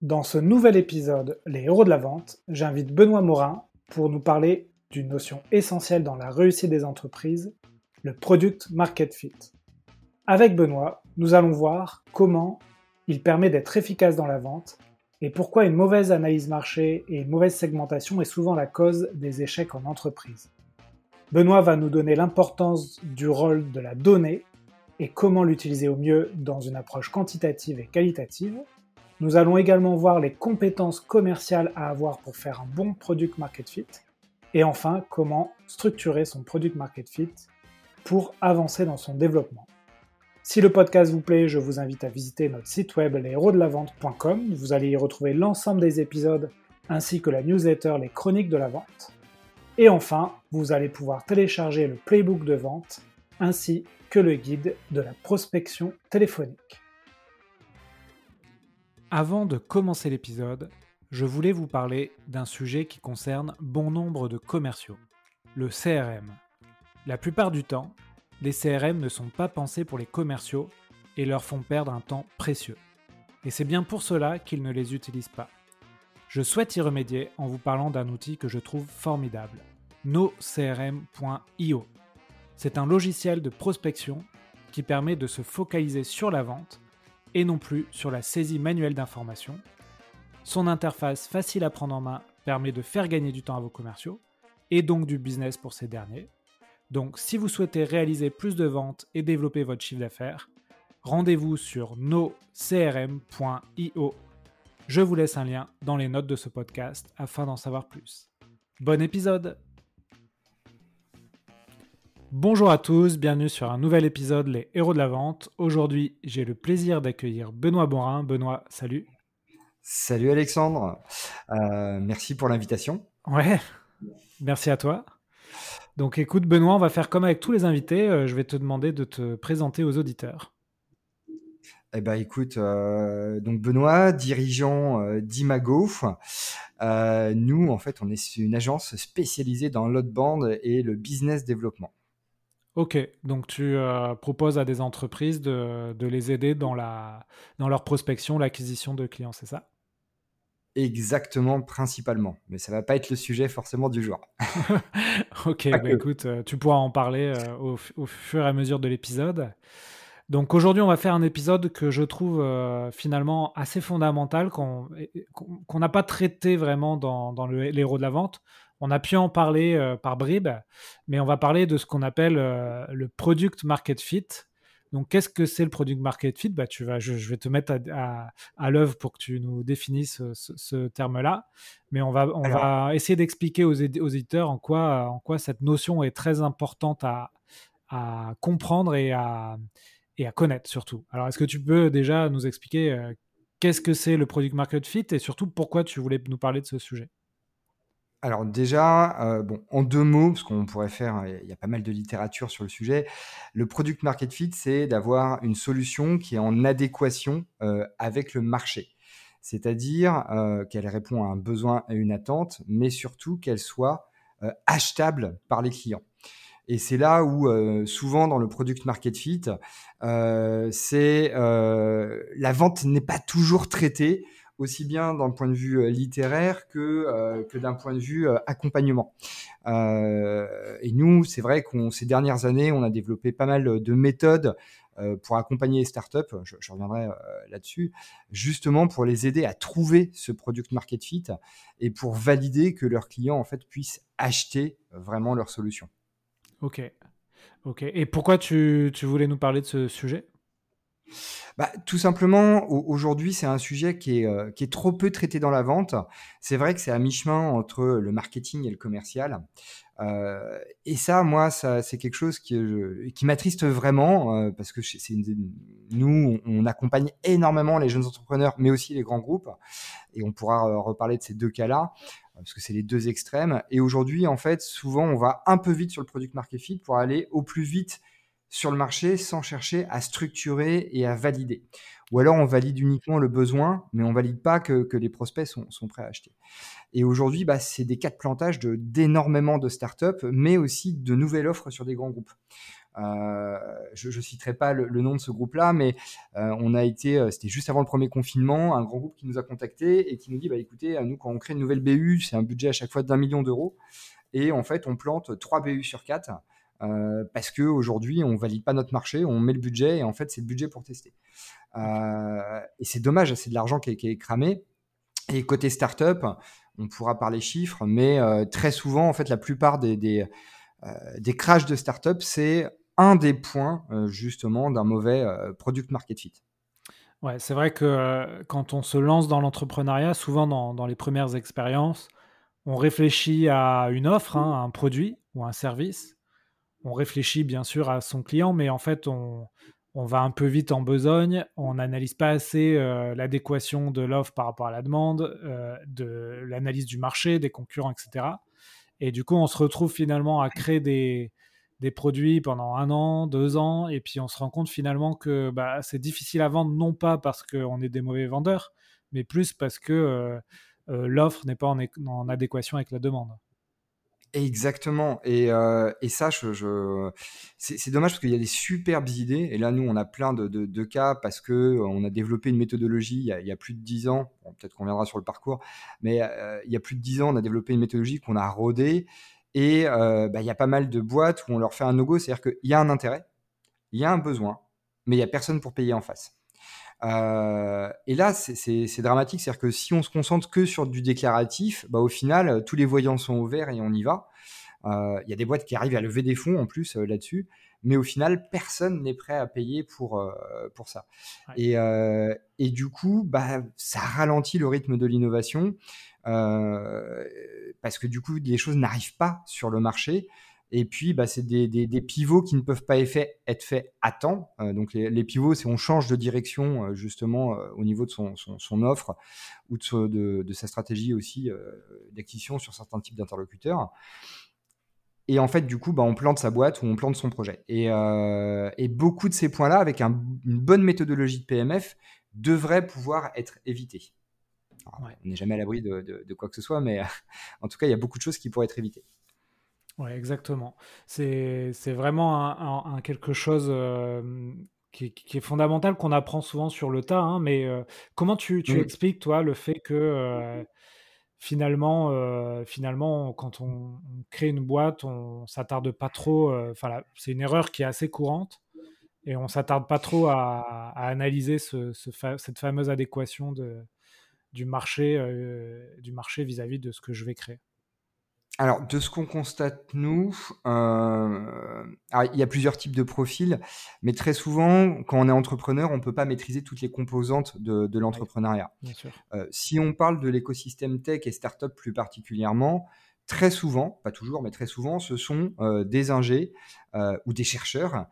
Dans ce nouvel épisode, Les héros de la vente, j'invite Benoît Morin pour nous parler d'une notion essentielle dans la réussite des entreprises, le product market fit. Avec Benoît, nous allons voir comment il permet d'être efficace dans la vente et pourquoi une mauvaise analyse marché et une mauvaise segmentation est souvent la cause des échecs en entreprise. Benoît va nous donner l'importance du rôle de la donnée et comment l'utiliser au mieux dans une approche quantitative et qualitative. Nous allons également voir les compétences commerciales à avoir pour faire un bon product market fit. Et enfin, comment structurer son product market fit pour avancer dans son développement. Si le podcast vous plaît, je vous invite à visiter notre site web leshéros-de-la-vente.com. Vous allez y retrouver l'ensemble des épisodes ainsi que la newsletter Les Chroniques de la Vente. Et enfin, vous allez pouvoir télécharger le playbook de vente ainsi que le guide de la prospection téléphonique. Avant de commencer l'épisode, je voulais vous parler d'un sujet qui concerne bon nombre de commerciaux, le CRM. La plupart du temps, les CRM ne sont pas pensés pour les commerciaux et leur font perdre un temps précieux. Et c'est bien pour cela qu'ils ne les utilisent pas. Je souhaite y remédier en vous parlant d'un outil que je trouve formidable, nocrm.io. C'est un logiciel de prospection qui permet de se focaliser sur la vente et non plus sur la saisie manuelle d'informations. Son interface facile à prendre en main permet de faire gagner du temps à vos commerciaux et donc du business pour ces derniers. Donc si vous souhaitez réaliser plus de ventes et développer votre chiffre d'affaires, rendez-vous sur nocrm.io. Je vous laisse un lien dans les notes de ce podcast afin d'en savoir plus. Bon épisode Bonjour à tous, bienvenue sur un nouvel épisode Les Héros de la Vente. Aujourd'hui, j'ai le plaisir d'accueillir Benoît Borin. Benoît, salut. Salut Alexandre, euh, merci pour l'invitation. Ouais, merci à toi. Donc écoute Benoît, on va faire comme avec tous les invités, euh, je vais te demander de te présenter aux auditeurs. Eh ben écoute, euh, donc Benoît, dirigeant d'Imago. nous, en fait, on est une agence spécialisée dans l'outbound et le business développement. Ok, donc tu euh, proposes à des entreprises de, les aider dans, la, dans leur prospection, l'acquisition de clients, c'est ça? Exactement, principalement. Mais ça va pas être le sujet forcément du jour. ok, bah écoute, euh, tu pourras en parler euh, au, fur et à mesure de l'épisode. Donc aujourd'hui, on va faire un épisode que je trouve finalement assez fondamental, qu'on n'a pas traité vraiment dans, dans le, l'héros de la vente. On a pu en parler euh, par bribes, mais on va parler de ce qu'on appelle euh, le product market fit. Donc, qu'est-ce que c'est le product market fit? Bah, tu vas, je, vais te mettre à, l'œuvre pour que tu nous définisses ce, terme-là. Mais on va, on va essayer d'expliquer aux, éditeurs en quoi, en quoi cette notion est très importante à, comprendre et à, et à connaître surtout. Alors, est-ce que tu peux déjà nous expliquer euh, qu'est-ce que c'est le product market fit et surtout pourquoi tu voulais nous parler de ce sujet? Alors déjà, euh, en deux mots, parce qu'on pourrait faire, il y a pas mal de littérature sur le sujet. Le product market fit, c'est d'avoir une solution qui est en adéquation euh, avec le marché. C'est-à-dire euh, qu'elle répond à un besoin et une attente, mais surtout qu'elle soit achetable par les clients. Et c'est là où souvent dans le product market fit, la vente n'est pas toujours traitée aussi bien d'un point de vue euh, littéraire que, euh, que d'un point de vue euh, accompagnement. et nous, c'est vrai qu'on ces dernières années, on a développé pas mal de méthodes pour accompagner les startups, je, reviendrai là-dessus, justement pour les aider à trouver ce product market fit et pour valider que leurs clients en fait puissent acheter vraiment leur solution. Ok, ok. Et pourquoi tu, tu voulais nous parler de ce sujet? Bah, tout simplement, aujourd'hui, c'est un sujet qui est, euh, qui est trop peu traité dans la vente. C'est vrai que c'est à mi-chemin entre le marketing et le commercial. Euh, et ça, moi, c'est quelque chose qui, qui m'attriste vraiment euh, parce que nous, on, accompagne énormément les jeunes entrepreneurs, mais aussi les grands groupes. Et on pourra reparler de ces deux cas-là parce que c'est les deux extrêmes. Et aujourd'hui, en fait, souvent, on va un peu vite sur le product market fit pour aller au plus vite sur le marché sans chercher à structurer et à valider. Ou alors on valide uniquement le besoin, mais on valide pas que, les prospects sont, prêts à acheter. Et aujourd'hui, bah, c'est des cas de plantage d'énormément de, startups, mais aussi de nouvelles offres sur des grands groupes. je ne citerai pas le, nom de ce groupe-là, mais on a été, c'était juste avant le premier confinement, un grand groupe qui nous a contactés et qui nous dit, bah, écoutez, nous, quand on crée une nouvelle BU, c'est un budget à chaque fois d'un million d'euros. Et en fait, on plante 3 BU sur 4 euh, parce qu'aujourd'hui, on valide pas notre marché, on met le budget et en fait, c'est le budget pour tester. Euh, et c'est dommage, c'est de l'argent qui, est cramé. Et côté startup, on pourra parler chiffres, mais euh, très souvent, en fait, la plupart des, des, des crashs de startup, c'est un des points justement d'un mauvais product market fit. Ouais, c'est vrai que quand on se lance dans l'entrepreneuriat, souvent dans, dans, les premières expériences, on réfléchit à une offre, hein, à un produit ou un service. On réfléchit bien sûr à son client, mais en fait, on, va un peu vite en besogne. On n'analyse pas assez euh, l'adéquation de l'offre par rapport à la demande, euh, de l'analyse du marché, des concurrents, etc. Et du coup, on se retrouve finalement à créer des, produits pendant un an, deux ans, et puis on se rend compte finalement que bah, c'est difficile à vendre, non pas parce qu'on est des mauvais vendeurs, mais plus parce que euh, l'offre n'est pas en, adéquation avec la demande. Exactement. Et, euh, ça, c'est dommage parce qu'il y a des superbes idées. Et là, nous, on a plein de, cas parce que euh, on a développé une méthodologie il y a, plus de dix ans. Peut-être qu'on viendra sur le parcours, mais il y a plus de dix ans, on a développé une méthodologie qu'on a rodée. Et bah, il y a pas mal de boîtes où on leur fait un no-go, c'est-à-dire qu'il y a un intérêt, il y a un besoin, mais il n'y a personne pour payer en face. Euh, et là, c'est dramatique, c'est-à-dire que si on se concentre que sur du déclaratif, bah, au final, tous les voyants sont ouverts et on y va. Euh, il y a des boîtes qui arrivent à lever des fonds en plus euh, là-dessus, mais au final, personne n'est prêt à payer pour, pour ça. Et, et, du coup, bah, ça ralentit le rythme de l'innovation parce que du coup, les choses n'arrivent pas sur le marché. Et puis, bah, c'est des, des, pivots qui ne peuvent pas être faits à temps. Euh, donc, les, pivots, c'est on change de direction euh, justement euh, au niveau de son, son, offre ou de, de, sa stratégie aussi d'acquisition sur certains types d'interlocuteurs. Et en fait, du coup, bah, on plante sa boîte ou on plante son projet. Et, et beaucoup de ces points-là, avec une bonne méthodologie de PMF, devraient pouvoir être évités. On n'est jamais à l'abri de, de, quoi que ce soit, mais en tout cas, il y a beaucoup de choses qui pourraient être évitées. Oui, exactement. C'est vraiment un, quelque chose euh, qui, est fondamental, qu'on apprend souvent sur le tas. Hein, mais euh, comment tu, tu expliques, toi, le fait que euh, finalement, finalement, quand on, crée une boîte, on s'attarde pas trop. Enfin, c'est une erreur qui est assez courante. Et on s'attarde pas trop à, analyser ce, cette fameuse adéquation de, du marché du marché vis-à-vis -vis de ce que je vais créer. Alors, de ce qu'on constate, nous, euh, il y a plusieurs types de profils, mais très souvent, quand on est entrepreneur, on ne peut pas maîtriser toutes les composantes de, l'entrepreneuriat. Euh, si on parle de l'écosystème tech et startup plus particulièrement, très souvent, pas toujours, mais très souvent, ce sont euh, des ingés ou des chercheurs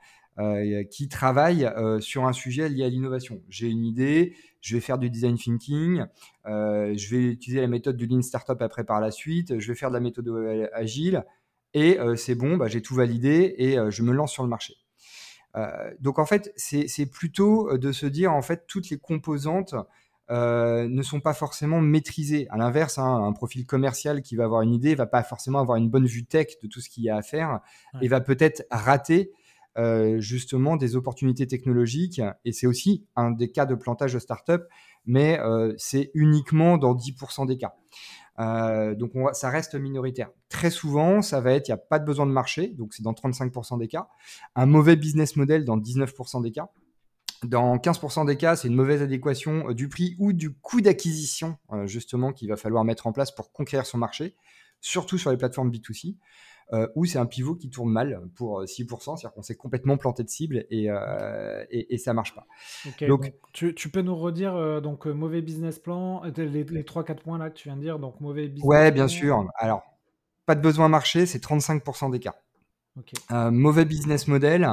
qui travaillent sur un sujet lié à l'innovation. J'ai une idée, je vais faire du design thinking, euh, je vais utiliser la méthode du Lean Startup après par la suite, je vais faire de la méthode agile, et euh, c'est bon, bah, j'ai tout validé et euh, je me lance sur le marché. donc en fait, c'est plutôt de se dire en fait toutes les composantes ne sont pas forcément maîtrisées. À l'inverse, hein, un profil commercial qui va avoir une idée va pas forcément avoir une bonne vue tech de tout ce qu'il y a à faire et va peut-être rater euh, justement des opportunités technologiques. Et c'est aussi un des cas de plantage de start-up, mais euh, c'est uniquement dans 10% des cas. Euh, donc ça reste minoritaire. Très souvent, ça va être, il n'y a pas de besoin de marché, donc c'est dans 35% des cas. Un mauvais business model dans 19% des cas. Dans 15% des cas, c'est une mauvaise adéquation du prix ou du coût d'acquisition, justement, qu'il va falloir mettre en place pour conquérir son marché, surtout sur les plateformes B2C. Euh, ou c'est un pivot qui tourne mal pour 6%, euh, c'est-à-dire qu'on s'est complètement planté de cible et, euh, et, ça marche pas. donc, tu, peux nous redire donc mauvais business plan, les, les 3-4 points là que tu viens de dire, donc mauvais business Ouais, bien sûr. Alors, pas de besoin marché, c'est 35% des cas. Un mauvais business model,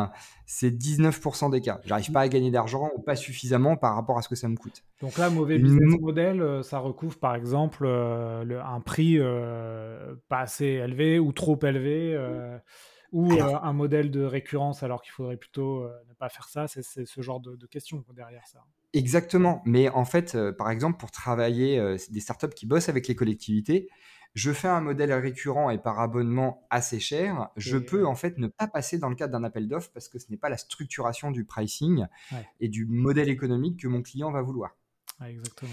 c'est 19% des cas. J'arrive pas à gagner d'argent ou pas suffisamment par rapport à ce que ça me coûte. Donc là, mauvais business model, euh, ça recouvre par exemple euh, un prix euh, pas assez élevé ou trop élevé, ou un modèle de récurrence alors qu'il faudrait plutôt ne pas faire ça. C'est ce genre de, de, questions derrière ça. Exactement. Mais en fait, par exemple, pour travailler des startups qui bossent avec les collectivités, je fais un modèle récurrent et par abonnement assez cher, je peux en fait ne pas passer dans le cadre d'un appel d'offres parce que ce n'est pas la structuration du pricing et du modèle économique que mon client va vouloir. exactement.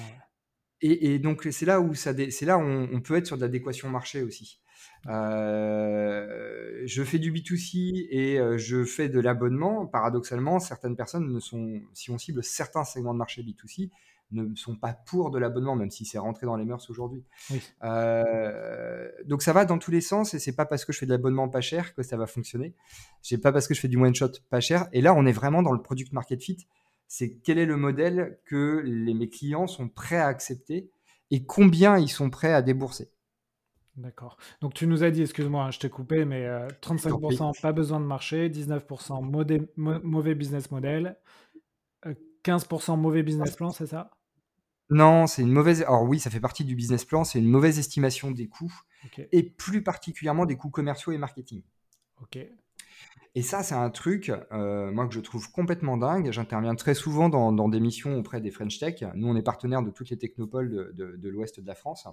Et, donc c'est là où ça, c'est là on, peut être sur de l'adéquation marché aussi. Euh, je fais du B2C et euh, je fais de l'abonnement. Paradoxalement, certaines personnes ne sont, si on cible certains segments de marché B2C, ne sont pas pour de l'abonnement, même si c'est rentré dans les mœurs aujourd'hui. Euh, donc ça va dans tous les sens et c'est pas parce que je fais de l'abonnement pas cher que ça va fonctionner. C'est pas parce que je fais du one shot pas cher. Et là, on est vraiment dans le product market fit. C'est quel est le modèle que les, mes clients sont prêts à accepter et combien ils sont prêts à débourser. D'accord. Donc tu nous as dit, excuse-moi, hein, je t'ai coupé, mais 35% euh, pas besoin de marché, 19% mauvais business model, 15% mauvais business plan, c'est ça? Non, c'est une mauvaise. Alors oui, ça fait partie du business plan. C'est une mauvaise estimation des coûts et plus particulièrement des coûts commerciaux et marketing. Ok. Et ça, c'est un truc, euh, moi, que je trouve complètement dingue. J'interviens très souvent dans, des missions auprès des French Tech. Nous, on est partenaire de toutes les technopoles de, l'ouest de la France.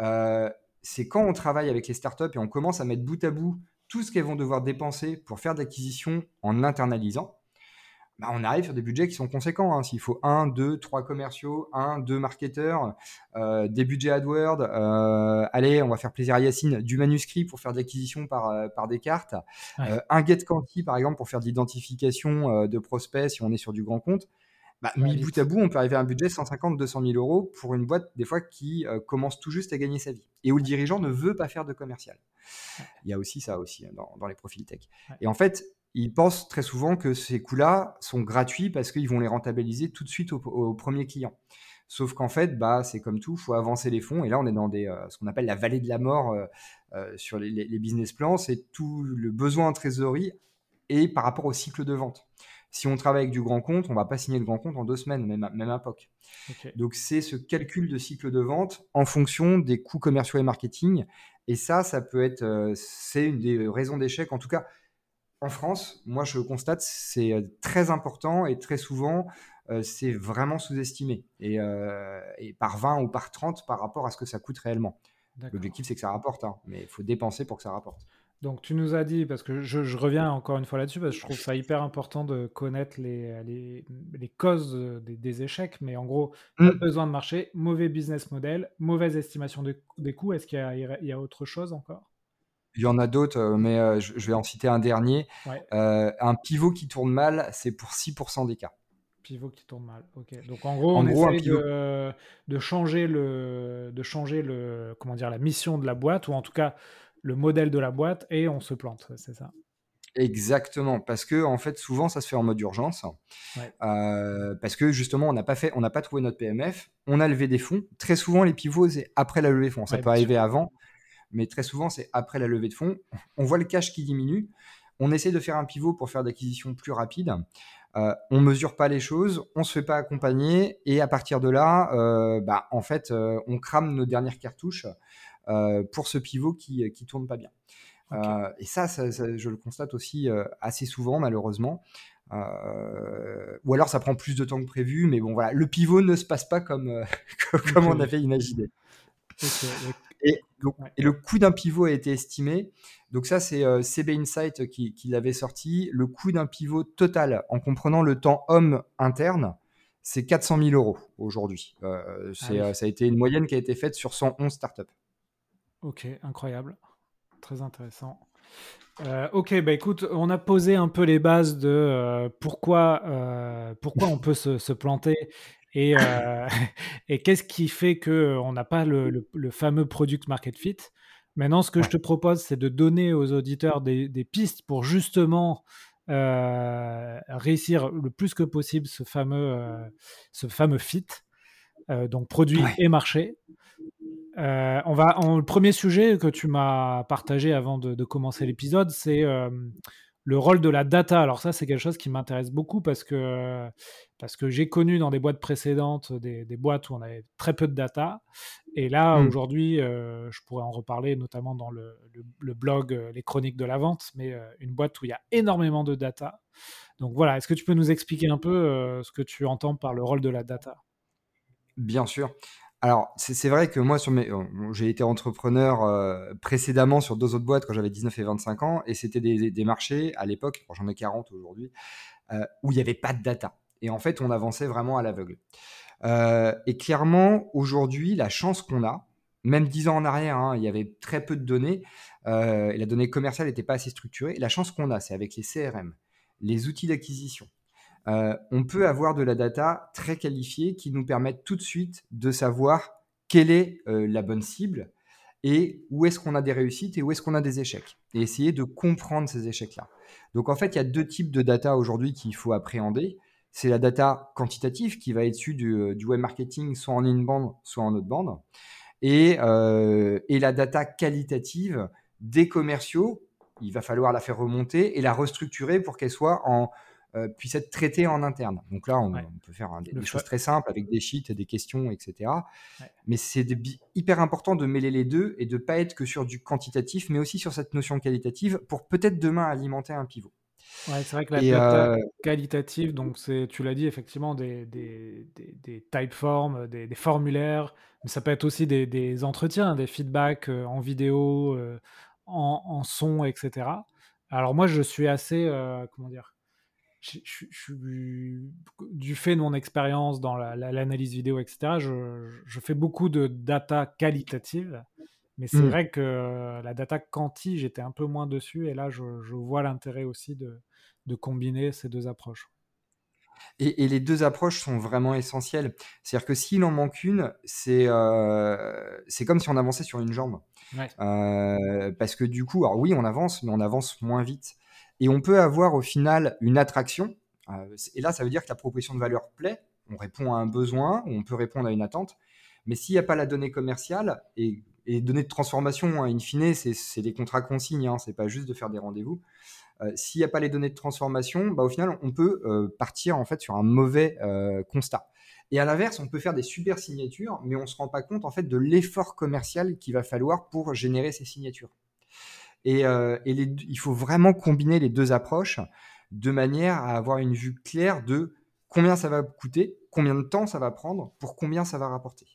Euh, c'est quand on travaille avec les startups et on commence à mettre bout à bout tout ce qu'elles vont devoir dépenser pour faire d'acquisition en internalisant. Bah, on arrive sur des budgets qui sont conséquents. Hein. S'il faut un, deux, trois commerciaux, un, deux marketeurs, euh, des budgets AdWords, euh, allez, on va faire plaisir à Yacine, du manuscrit pour faire de l'acquisition par, euh, par des cartes, un get quanti par exemple pour faire de l'identification de prospects si on est sur du grand compte. Bah, mis bout à bout, on peut arriver à un budget 150, 200 000 euros pour une boîte des fois qui commence tout juste à gagner sa vie et où le dirigeant ne veut pas faire de commercial. Il y a aussi ça aussi hein, dans, dans les profils tech. Et en fait, ils pensent très souvent que ces coûts-là sont gratuits parce qu'ils vont les rentabiliser tout de suite au, premier client. Sauf qu'en fait, bah, c'est comme tout, il faut avancer les fonds. Et là, on est dans des, euh, ce qu'on appelle la vallée de la mort euh, euh, sur les, business plans. C'est tout le besoin en trésorerie et par rapport au cycle de vente. Si on travaille avec du grand compte, on ne va pas signer de grand compte en deux semaines, même, même à POC. Donc, c'est ce calcul de cycle de vente en fonction des coûts commerciaux et marketing. Et ça, ça peut être, c'est une des raisons d'échec. En tout cas, en France, moi je constate, c'est euh, très important et très souvent, euh, c'est vraiment sous-estimé. Euh, et, par 20 ou par 30 par rapport à ce que ça coûte réellement. L'objectif, c'est que ça rapporte, hein, mais il faut dépenser pour que ça rapporte. Donc tu nous as dit, parce que je, reviens encore une fois là-dessus, parce que je trouve ça hyper important de connaître les, les, causes des, échecs, mais en gros, mmh. besoin de marché, mauvais business model, mauvaise estimation des coûts. Est-ce qu'il y, y, a autre chose encore? Il y en a d'autres, euh, mais euh, je, vais en citer un dernier. Euh, un pivot qui tourne mal, c'est pour 6% des cas. Pivot qui tourne mal, ok. Donc en gros, on essaye de, changer le, de changer le, comment dire, la mission de la boîte, ou en tout cas le modèle de la boîte, et on se plante, c'est ça Exactement, parce que en fait souvent ça se fait en mode urgence, parce que justement on n'a pas fait, on n'a pas trouvé notre PMF, on a levé des fonds. Très souvent les pivots c'est après la levée de fonds, ça peut arriver avant, mais très souvent, c'est après la levée de fonds. On voit le cash qui diminue. On essaie de faire un pivot pour faire d'acquisition plus rapide. Euh, on mesure pas les choses, on se fait pas accompagner, et à partir de là, euh, bah, en fait, euh, on crame nos dernières cartouches euh, pour ce pivot qui qui tourne pas bien. et ça, je le constate aussi assez souvent, malheureusement. ou alors ça prend plus de temps que prévu, mais bon voilà, le pivot ne se passe pas comme comme on avait imaginé. Et, le coût d'un pivot a été estimé. Donc ça, c'est euh, CB Insight qui, l'avait sorti. Le coût d'un pivot total, en comprenant le temps homme interne, c'est 400 000 euros aujourd'hui. Euh, ah euh, ça a été une moyenne qui a été faite sur 111 startups. Ok, incroyable. Très intéressant. ok, bah écoute, on a posé un peu les bases de pourquoi, pourquoi on peut se, se, planter et, euh, et qu'est-ce qui fait qu'on n'a pas le, fameux product market fit? Maintenant, ce que je te propose, c'est de donner aux auditeurs des, pistes pour justement euh, réussir le plus que possible ce fameux, euh, ce fameux fit, donc produit et marché. on va, le premier sujet que tu m'as partagé avant de, de commencer l'épisode, c'est le rôle de la data. Alors ça, c'est quelque chose qui m'intéresse beaucoup parce que, parce que j'ai connu dans des boîtes précédentes des, boîtes où on avait très peu de data. Et là, mmh. aujourd'hui, euh, je pourrais en reparler notamment dans le, blog euh, Les Chroniques de la Vente, mais euh, une boîte où il y a énormément de data. Donc voilà, est-ce que tu peux nous expliquer un peu ce que tu entends par le rôle de la data? Bien sûr. Alors, c'est vrai que moi, sur mes, j'ai été entrepreneur euh, précédemment sur deux autres boîtes quand j'avais 19 et 25 ans, et c'était des, des, marchés à l'époque, j'en ai 40 aujourd'hui, euh, où il n'y avait pas de data. Et en fait, on avançait vraiment à l'aveugle. Euh, et clairement, aujourd'hui, la chance qu'on a, même dix ans en arrière, hein, il y avait très peu de données, et la donnée commerciale n'était pas assez structurée. la chance qu'on a, c'est avec les CRM, les outils d'acquisition, euh, on peut avoir de la data très qualifiée qui nous permettent tout de suite de savoir quelle est euh, la bonne cible et où est-ce qu'on a des réussites et où est-ce qu'on a des échecs. Et essayer de comprendre ces échecs-là. Donc en fait, il y a deux types de data aujourd'hui qu'il faut appréhender. C'est la data quantitative qui va être issue du, euh, web marketing, soit en in-band, soit en out-band. Et, et la data qualitative des commerciaux, il va falloir la faire remonter et la restructurer pour qu'elle soit en, euh, puisse être traité en interne. Donc là, on, peut faire des, choses très simples avec des sheets, des questions, etc. Mais c'est hyper important de mêler les deux et de ne pas être que sur du quantitatif, mais aussi sur cette notion qualitative pour peut-être demain alimenter un pivot. Ouais, c'est vrai que la data euh, qualitative, donc c'est, tu l'as dit effectivement, des, des, des, typeforms, des, formulaires, mais ça peut être aussi des, entretiens, des feedbacks euh, en vidéo, en, en, son, etc. Alors moi, je suis assez, comment dire, je, du fait de mon expérience dans l'analyse vidéo, etc., je, fais beaucoup de data qualitative. Mais c'est mmh. vrai que la data quanti, j'étais un peu moins dessus. Et là, je, vois l'intérêt aussi de, combiner ces deux approches. Et, les deux approches sont vraiment essentielles. C'est-à-dire que s'il en manque une, c'est euh, comme si on avançait sur une jambe. Euh, parce que du coup, alors oui, on avance, mais on avance moins vite. Et on peut avoir au final une attraction. Euh, et là, ça veut dire que la proposition de valeur plaît. On répond à un besoin, on peut répondre à une attente. Mais s'il n'y a pas la donnée commerciale et, et donnée de transformation, hein, in fine, c'est des contrats consignes, hein, c'est pas juste de faire des rendez-vous. Euh, s'il n'y a pas les données de transformation, bah, au final, on peut euh, partir en fait sur un mauvais constat. Et à l'inverse, on peut faire des super signatures, mais on ne se rend pas compte en fait de l'effort commercial qu'il va falloir pour générer ces signatures. Et, euh, il faut vraiment combiner les deux approches de manière à avoir une vue claire de combien ça va coûter, combien de temps ça va prendre, pour combien ça va rapporter.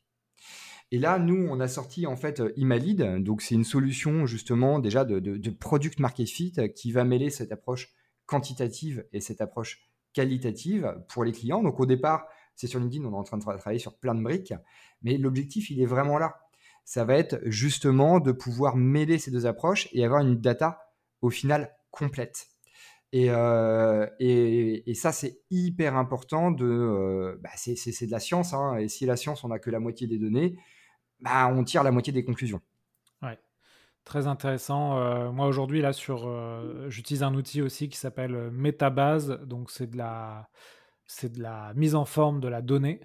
Et là, nous, on a sorti en fait Imalid. Donc, c'est une solution justement déjà de, product market fit qui va mêler cette approche quantitative et cette approche qualitative pour les clients. Donc, au départ, c'est sur LinkedIn, on est en train de travailler sur plein de briques, mais l'objectif, il est vraiment là ça va être justement de pouvoir mêler ces deux approches et avoir une data au final complète. Et, euh, et, ça, c'est hyper important. De, euh, bah, c'est, de la science. Hein, et si la science, on n'a que la moitié des données, bah, on tire la moitié des conclusions. Ouais, très intéressant. Euh, moi, aujourd'hui, là, sur, j'utilise un outil aussi qui s'appelle Metabase. Donc, c'est de, la, c'est de la mise en forme de la donnée.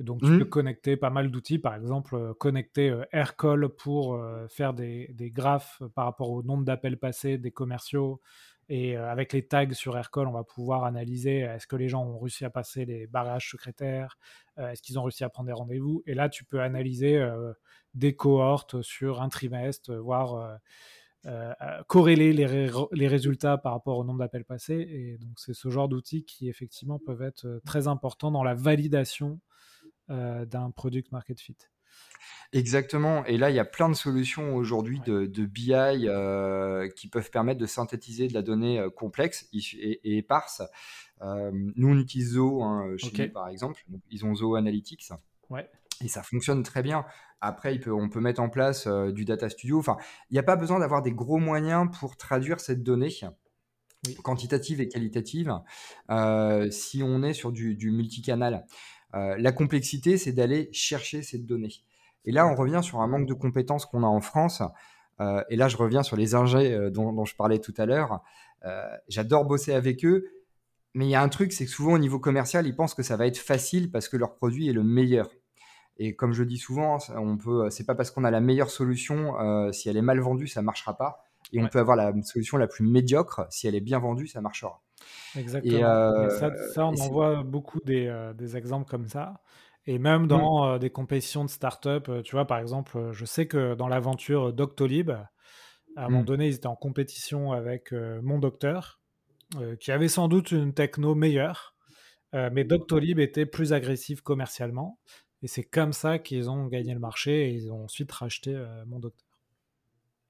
Donc, tu peux mmh. connecter pas mal d'outils, par exemple, euh, connecter euh, Aircall pour euh, faire des, graphes par rapport au nombre d'appels passés des commerciaux. Et avec les tags sur Aircall, on va pouvoir analyser est-ce que les gens ont réussi à passer les barrages secrétaires, est-ce qu'ils ont réussi à prendre des rendez-vous. Et là, tu peux analyser des cohortes sur un trimestre, voir corréler les, les, résultats par rapport au nombre d'appels passés. Et donc, c'est ce genre d'outils qui, effectivement, peuvent être très importants dans la validation euh, d'un product market fit. Exactement. Et là, il y a plein de solutions aujourd'hui de, BI euh, qui peuvent permettre de synthétiser de la donnée euh, complexe et, éparse. nous, on utilise Zoho hein, chez nous, par exemple. ils ont Zoho Analytics. Ouais. Et ça fonctionne très bien. Après, il peut, on peut mettre en place du Data Studio. Enfin, il n'y a pas besoin d'avoir des gros moyens pour traduire cette donnée. quantitative et qualitative, si on est sur du, du multicanal. Euh, la complexité, c'est d'aller chercher cette donnée. Et là, on revient sur un manque de compétences qu'on a en France. Euh, et là, je reviens sur les ingés euh, dont, je parlais tout à l'heure. J'adore bosser avec eux. Mais il y a un truc, c'est que souvent au niveau commercial, ils pensent que ça va être facile parce que leur produit est le meilleur. Et comme je dis souvent, on peut, c'est pas parce qu'on a la meilleure solution, si elle est mal vendue, ça marchera pas. Et on peut avoir la solution la plus médiocre, si elle est bien vendue, ça marchera. Exactement. Et, euh, ça, on en voit beaucoup des, euh, des, exemples comme ça. Et même mmh. dans euh, des compétitions de start-up, tu vois, par exemple, je sais que dans l'aventure Doctolib, à un moment mmh. donné, ils étaient en compétition avec Mon Docteur, qui avait sans doute une techno meilleure, mais Doctolib était plus agressif commercialement. Et c'est comme ça qu'ils ont gagné le marché et ils ont ensuite racheté Mon Docteur.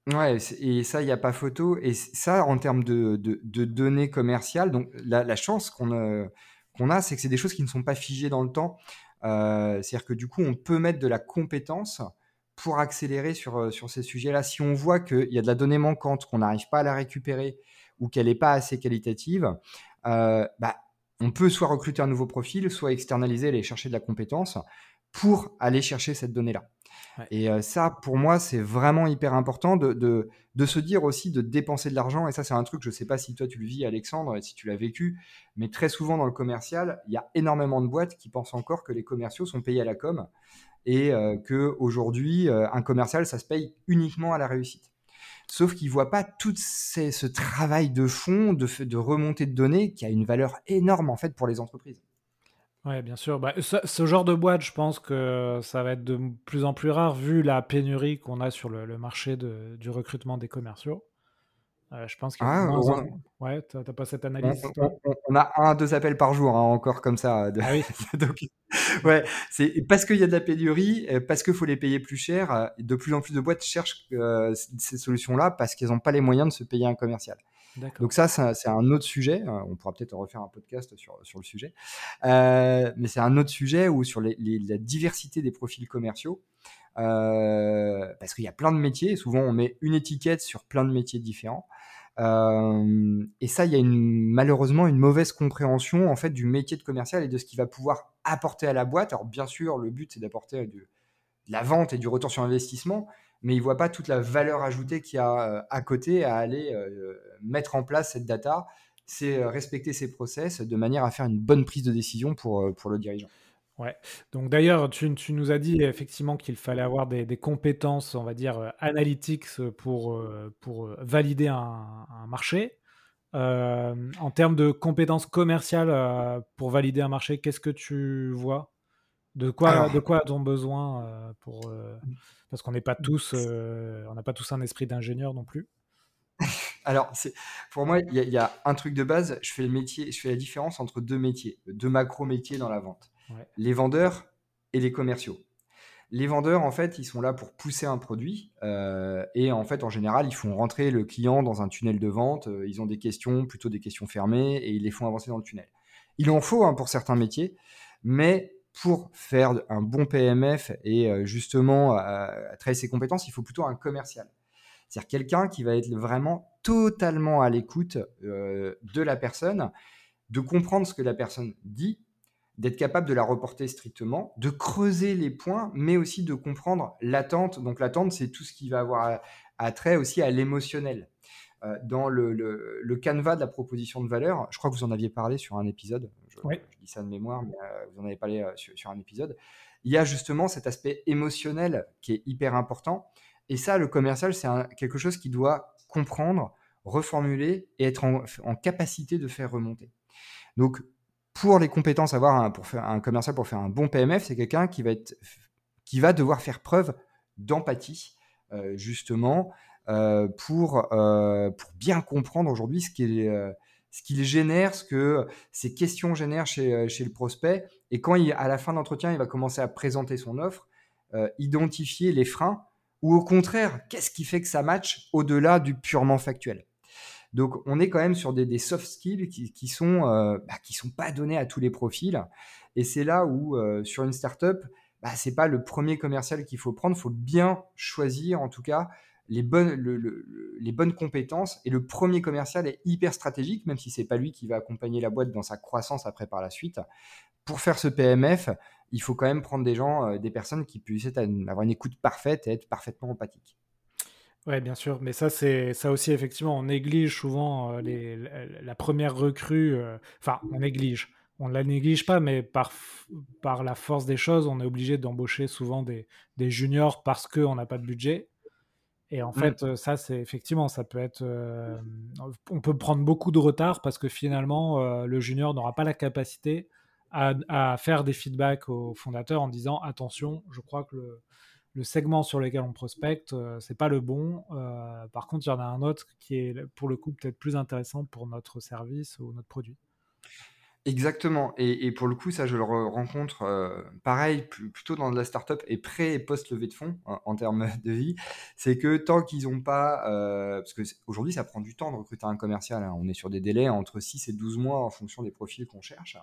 Ouais, et ça, il n'y a pas photo. Et ça, en termes de, données commerciales, donc la, chance qu'on a, qu'on a c'est que c'est des choses qui ne sont pas figées dans le temps. Euh, c'est-à-dire que du coup, on peut mettre de la compétence pour accélérer sur, euh, sur ces sujets-là. Si on voit qu'il y a de la donnée manquante, qu'on n'arrive pas à la récupérer ou qu'elle n'est pas assez qualitative, euh, bah, on peut soit recruter un nouveau profil, soit externaliser, aller chercher de la compétence pour aller chercher cette donnée-là. Et ça, pour moi, c'est vraiment hyper important de, de, se dire aussi de dépenser de l'argent. Et ça, c'est un truc, je ne sais pas si toi tu le vis, Alexandre, si tu l'as vécu, mais très souvent dans le commercial, il y a énormément de boîtes qui pensent encore que les commerciaux sont payés à la com et que aujourd'hui, un commercial, ça se paye uniquement à la réussite. Sauf qu'ils ne voient pas tout ce travail de fond, de, de remontée de données, qui a une valeur énorme en fait pour les entreprises. Oui, bien sûr. Bah, ce, genre de boîte, je pense que ça va être de plus en plus rare vu la pénurie qu'on a sur le, marché du recrutement des commerciaux. Euh, je pense qu'il ah, Ouais, t'as pas cette analyse? on, a un, deux appels par jour, hein, encore comme ça. Ah oui. ouais, c'est parce qu'il y a de la pénurie, euh, parce qu'il faut les payer plus cher. Euh, de plus en plus de boîtes cherchent ces solutions-là parce qu'elles n'ont pas les moyens de se payer un commercial. Donc ça, c'est un autre sujet. Euh, on pourra peut-être refaire un podcast sur, sur le sujet. Euh, mais c'est un autre sujet où sur la diversité des profils commerciaux, euh, parce qu'il y a plein de métiers. souvent, on met une étiquette sur plein de métiers différents. et ça, il y a malheureusement une mauvaise compréhension en fait du métier de commercial et de ce qu'il va pouvoir apporter à la boîte. Alors bien sûr, le but c'est d'apporter de la vente et du retour sur investissement, mais il ne voit pas toute la valeur ajoutée qu'il y a euh, à côté à aller euh, mettre en place cette data. C'est euh, respecter ces process de manière à faire une bonne prise de décision pour, le dirigeant. Ouais. Donc d'ailleurs, tu, nous as dit effectivement qu'il fallait avoir des, des, compétences, on va dire, analytiques pour, pour valider un, marché. en termes de compétences commerciales pour valider un marché, qu'est-ce que tu vois? De quoi, de quoi a-t-on besoin pour parce qu'on n'est pas tous, euh, on n'a pas tous un esprit d'ingénieur non plus. Alors, pour moi, il y, a un truc de base. Je fais le métier, je fais la différence entre deux métiers, deux macro métiers dans la vente. Les vendeurs et les commerciaux. Les vendeurs, en fait, ils sont là pour pousser un produit euh, et en fait, en général, ils font rentrer le client dans un tunnel de vente. Euh, ils ont des questions, plutôt des questions fermées, et ils les font avancer dans le tunnel. Il en faut hein, pour certains métiers, mais pour faire un bon PMF et euh, justement travailler ses compétences, il faut plutôt un commercial. C'est-à-dire quelqu'un qui va être vraiment totalement à l'écoute euh, de la personne, de comprendre ce que la personne dit, d'être capable de la reporter strictement, de creuser les points, mais aussi de comprendre l'attente. Donc l'attente, c'est tout ce qui va avoir attrait aussi à l'émotionnel. Euh, dans le, le, canevas de la proposition de valeur, je crois que vous en aviez parlé sur un épisode, je, dis ça de mémoire, mais euh, vous en avez parlé euh, sur, un épisode, il y a justement cet aspect émotionnel qui est hyper important. Et ça, le commercial, c'est quelque chose qui doit comprendre, reformuler et être en, capacité de faire remonter. Donc, pour les compétences, avoir un, pour faire un commercial pour faire un bon PMF, c'est quelqu'un qui va être, qui va devoir faire preuve d'empathie, justement, pour, euh, pour bien comprendre aujourd'hui ce qu'il euh, ce qu'il génère, ce que ces questions génèrent chez, chez le prospect. Et quand il, à la fin de l'entretien, il va commencer à présenter son offre, identifier les freins ou au contraire, qu'est-ce qui fait que ça match au-delà du purement factuel. Donc, on est quand même sur des, des soft skills qui, qui sont bah, sont pas donnés à tous les profils. Et c'est là où, sur une startup, bah, c'est pas le premier commercial qu'il faut prendre. Il faut bien choisir, en tout cas, les bonnes, les bonnes compétences. Et le premier commercial est hyper stratégique, même si c'est pas lui qui va accompagner la boîte dans sa croissance après par la suite. Pour faire ce PMF, il faut quand même prendre des gens, euh, des personnes qui puissent avoir une écoute parfaite et être parfaitement empathiques. Oui, bien sûr, mais ça, c'est ça aussi, effectivement, on néglige souvent euh, les, la, première recrue. Euh, enfin, on néglige. On ne la néglige pas, mais par, par la force des choses, on est obligé d'embaucher souvent des, des juniors parce qu'on n'a pas de budget. Et en mmh. fait, ça, c'est effectivement, ça peut être. on peut prendre beaucoup de retard parce que finalement, le junior n'aura pas la capacité à, faire des feedbacks aux fondateurs en disant attention, je crois que le, segment sur lequel on prospecte, c'est pas le bon. par contre, il y en a un autre qui est pour le coup peut-être plus intéressant pour notre service ou notre produit. Exactement. Et, pour le coup, ça, je le rencontre euh, pareil, plutôt dans de la startup et pré et post levée de fonds en, termes de vie. C'est que tant qu'ils n'ont pas, euh, parce que aujourd'hui, ça prend du temps de recruter un commercial. Hein. on est sur des délais entre 6 et 12 mois en fonction des profils qu'on cherche.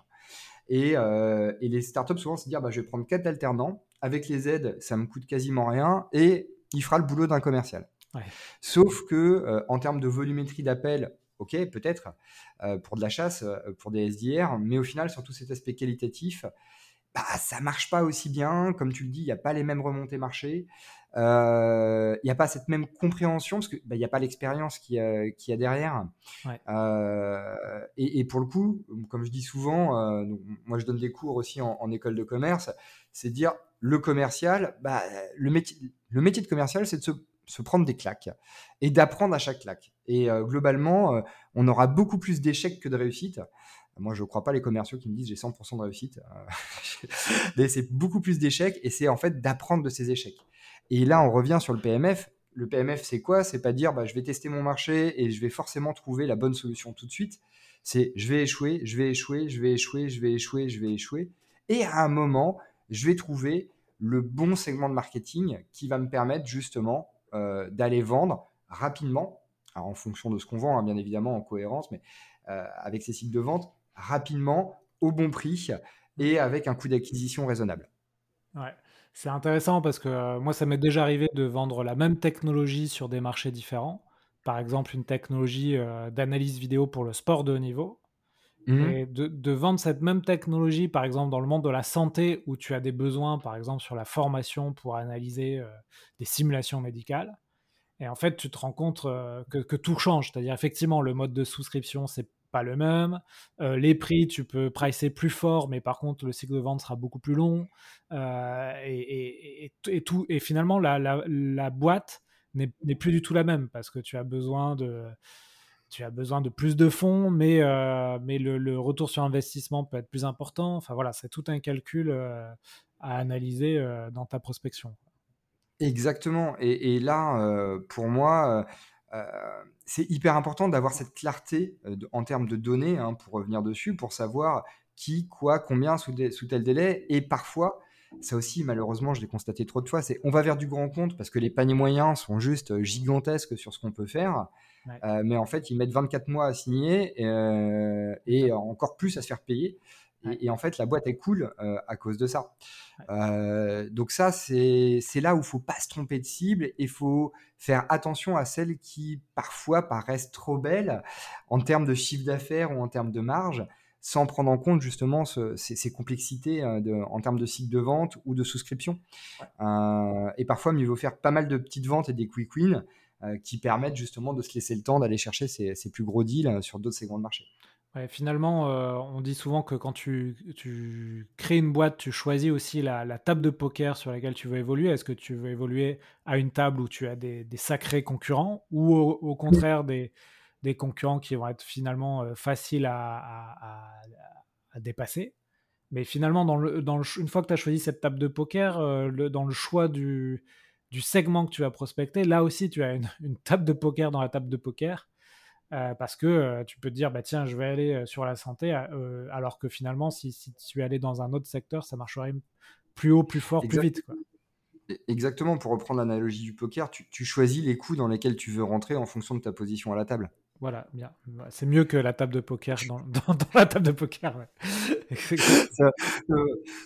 Et, euh, et, les startups, souvent, se dire bah, je vais prendre quatre alternants. Avec les aides, ça me coûte quasiment rien et il fera le boulot d'un commercial. Sauf que en termes de volumétrie d'appels, ok, peut-être, euh, pour de la chasse, euh, pour des SDR, mais au final, sur tout cet aspect qualitatif, bah, ça marche pas aussi bien. Comme tu le dis, il n'y a pas les mêmes remontées marché. Euh, il n'y a pas cette même compréhension parce qu'il bah, n'y a pas l'expérience qu'il y, a derrière. et, pour le coup, comme je dis souvent, moi je donne des cours aussi en, école de commerce, c'est dire le commercial, bah, le, métier, le métier de commercial, c'est de se se prendre des claques et d'apprendre à chaque claque. Et euh, globalement, euh, on aura beaucoup plus d'échecs que de réussites. Moi, je ne crois pas les commerciaux qui me disent j'ai 100% de réussite. Euh, mais c'est beaucoup plus d'échecs et c'est en fait d'apprendre de ces échecs. Et là, on revient sur le PMF. Le PMF, c'est quoi? C'est pas dire bah, je vais tester mon marché et je vais forcément trouver la bonne solution tout de suite. C'est je vais échouer, je vais échouer, je vais échouer, je vais échouer, je vais échouer. Et à un moment, je vais trouver le bon segment de marketing qui va me permettre justement d'aller vendre rapidement, en fonction de ce qu'on vend, hein, bien évidemment, en cohérence, mais euh, avec ces cycles de vente, rapidement, au bon prix et avec un coût d'acquisition raisonnable. Ouais. C'est intéressant parce que euh, moi, ça m'est déjà arrivé de vendre la même technologie sur des marchés différents. Par exemple, une technologie d'analyse vidéo pour le sport de haut niveau. Mmh. De, vendre cette même technologie, par exemple, dans le monde de la santé, où tu as des besoins, par exemple, sur la formation pour analyser euh, des simulations médicales. Et en fait, tu te rends compte euh, que, tout change. C'est-à-dire, effectivement, le mode de souscription, c'est pas le même. Euh, les prix, tu peux pricer plus fort, mais par contre, le cycle de vente sera beaucoup plus long. Et, tout, et finalement, la boîte n'est plus du tout la même parce que tu as besoin de tu as besoin de plus de fonds, mais, euh, le, retour sur investissement peut être plus important. Enfin voilà, c'est tout un calcul euh, à analyser euh, dans ta prospection. Exactement. Et, là, pour moi, c'est hyper important d'avoir cette clarté en termes de données, hein, pour revenir dessus, pour savoir qui, quoi, combien sous tel délai. Et parfois, ça aussi, malheureusement, je l'ai constaté trop de fois, c'est on va vers du grand compte parce que les paniers moyens sont juste gigantesques sur ce qu'on peut faire. Euh, mais en fait, ils mettent 24 mois à signer euh, et encore plus à se faire payer. Et, en fait, la boîte est cool euh, à cause de ça. donc ça, c'est là où il faut pas se tromper de cible et il faut faire attention à celles qui parfois paraissent trop belles en termes de chiffre d'affaires ou en termes de marge, sans prendre en compte justement ces, complexités en termes de cycle de vente ou de souscription. et parfois, mieux vaut faire pas mal de petites ventes et des quick wins euh, qui permettent justement de se laisser le temps d'aller chercher ces, plus gros deals euh, sur d'autres segments de marché. finalement, euh, on dit souvent que quand tu, crées une boîte, tu choisis aussi la, table de poker sur laquelle tu veux évoluer. Est-ce que tu veux évoluer à une table où tu as des, sacrés concurrents ou au, contraire des, concurrents qui vont être finalement faciles à, dépasser Mais finalement, dans le, une fois que tu as choisi cette table de poker, dans le choix du, du segment que tu vas prospecter, là aussi, tu as une, table de poker dans la table de poker. Euh, parce que euh, tu peux te dire, bah, tiens, je vais aller euh, sur la santé, alors que finalement, si, tu es allé dans un autre secteur, ça marcherait plus haut, plus fort, plus vite. E, exactement, pour reprendre l'analogie du poker, tu, choisis les coups dans lesquels tu veux rentrer en fonction de ta position à la table. Voilà, bien. C'est mieux que la table de poker dans, la table de poker.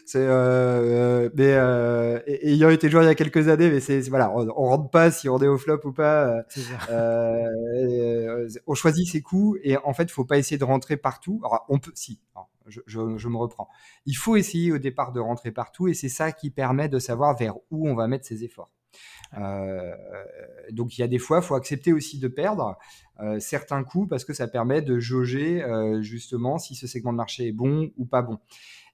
c'est, euh, mais euh, ayant été joueur il y a quelques années, mais c'est voilà, on, rentre pas si on est au flop ou pas. Euh, on choisit ses coups et en fait, il faut pas essayer de rentrer partout. Alors, on peut, si. je, je, me reprends. Il faut essayer au départ de rentrer partout et c'est ça qui permet de savoir vers où on va mettre ses efforts. Euh, donc il y a des fois, il faut accepter aussi de perdre euh, certains coups parce que ça permet de jauger euh, justement si ce segment de marché est bon ou pas bon.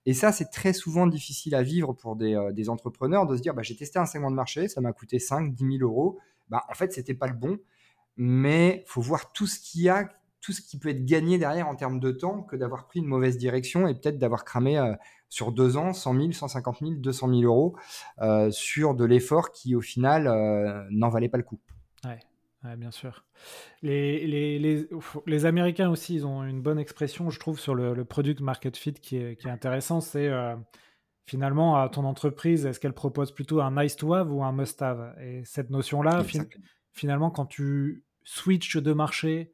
Et ça, c'est très souvent difficile à vivre pour des, entrepreneurs de se dire bah, j'ai testé un segment de marché, ça m'a coûté 5, 10 000 euros. Bah, en fait, c'était pas le bon, mais faut voir tout ce qu'il y a, tout ce qui peut être gagné derrière en termes de temps que d'avoir pris une mauvaise direction et peut-être d'avoir cramé sur deux ans 100 000, 150 000, 200 000 euros euh, sur de l'effort qui au final euh, n'en valait pas le coup. bien sûr. Les, les, les, Américains aussi, ils ont une bonne expression, je trouve, sur le, product market fit qui est, qui est intéressant. C'est euh, finalement à ton entreprise, est-ce qu'elle propose plutôt un nice to have ou un must have? Et cette notion-là, finalement, quand tu switches de marché,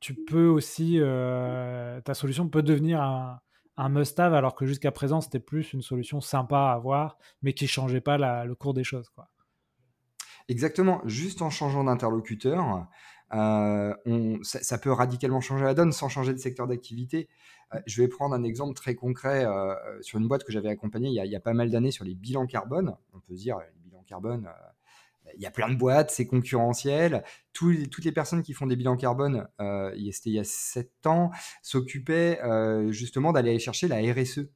tu peux aussi, ta solution peut devenir un, un must-have, alors que jusqu'à présent, c'était plus une solution sympa à avoir, mais qui changeait pas le cours des choses. Quoi. Exactement, juste en changeant d'interlocuteur, euh, ça, peut radicalement changer la donne sans changer de secteur d'activité. Euh, je vais prendre un exemple très concret euh, sur une boîte que j'avais accompagnée il y, a, il y, a, pas mal d'années sur les bilans carbone. On peut dire, les bilans carbone, il y a plein de boîtes, c'est concurrentiel. toutes les personnes qui font des bilans carbone, euh, c'était il y a 7 ans, s'occupaient euh, justement d'aller chercher la RSE. Euh,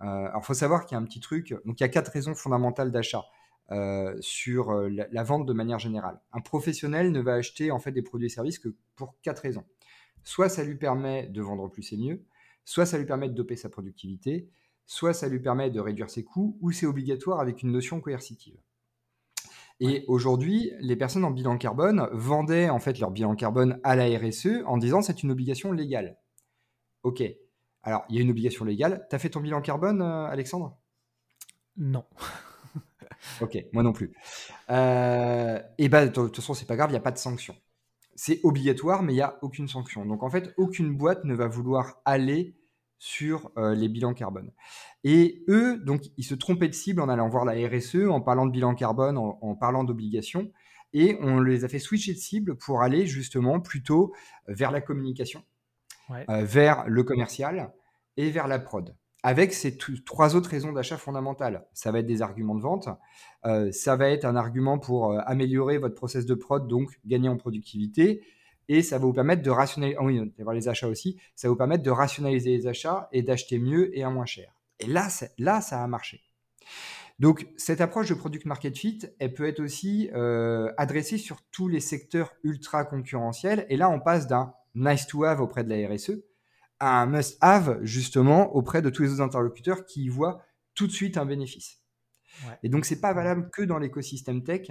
alors, il faut savoir qu'il y a un petit truc. Donc, il y a quatre raisons fondamentales d'achat. Sur la, la, vente de manière générale. Un professionnel ne va acheter en fait des produits et services que pour quatre raisons. Soit ça lui permet de vendre plus et mieux, soit ça lui permet de doper sa productivité, soit ça lui permet de réduire ses coûts, ou c'est obligatoire avec une notion coercitive. Et aujourd'hui, les personnes en bilan carbone vendaient en fait leur bilan carbone à la RSE en disant c'est une obligation légale. Ok. Alors, il y a une obligation légale. Tu as fait ton bilan carbone, euh, Alexandre? Non. ok, moi non plus. Euh, et bah, de toute façon, c'est pas grave, il n'y a pas de sanction. C'est obligatoire, mais il n'y a aucune sanction. Donc, en fait, aucune boîte ne va vouloir aller sur euh, les bilans carbone. Et eux, donc, ils se trompaient de cible en allant voir la RSE, en parlant de bilan carbone, en, parlant d'obligations. Et on les a fait switcher de cible pour aller justement plutôt vers la communication, euh, vers le commercial et vers la prod. Avec ces trois autres raisons d'achat fondamentales. Ça va être des arguments de vente, euh, ça va être un argument pour améliorer votre process de prod, donc gagner en productivité, et ça va vous permettre de rationaliser, ah oui, les achats aussi, ça va vous permettre de rationaliser les achats et d'acheter mieux et à moins cher. Et là, là, ça a marché. Donc, cette approche de product market fit, elle peut être aussi euh, adressée sur tous les secteurs ultra concurrentiels. Et là, on passe d'un nice to have auprès de la RSE à un must have justement auprès de tous les autres interlocuteurs qui y voient tout de suite un bénéfice. Et donc, c'est pas valable que dans l'écosystème tech,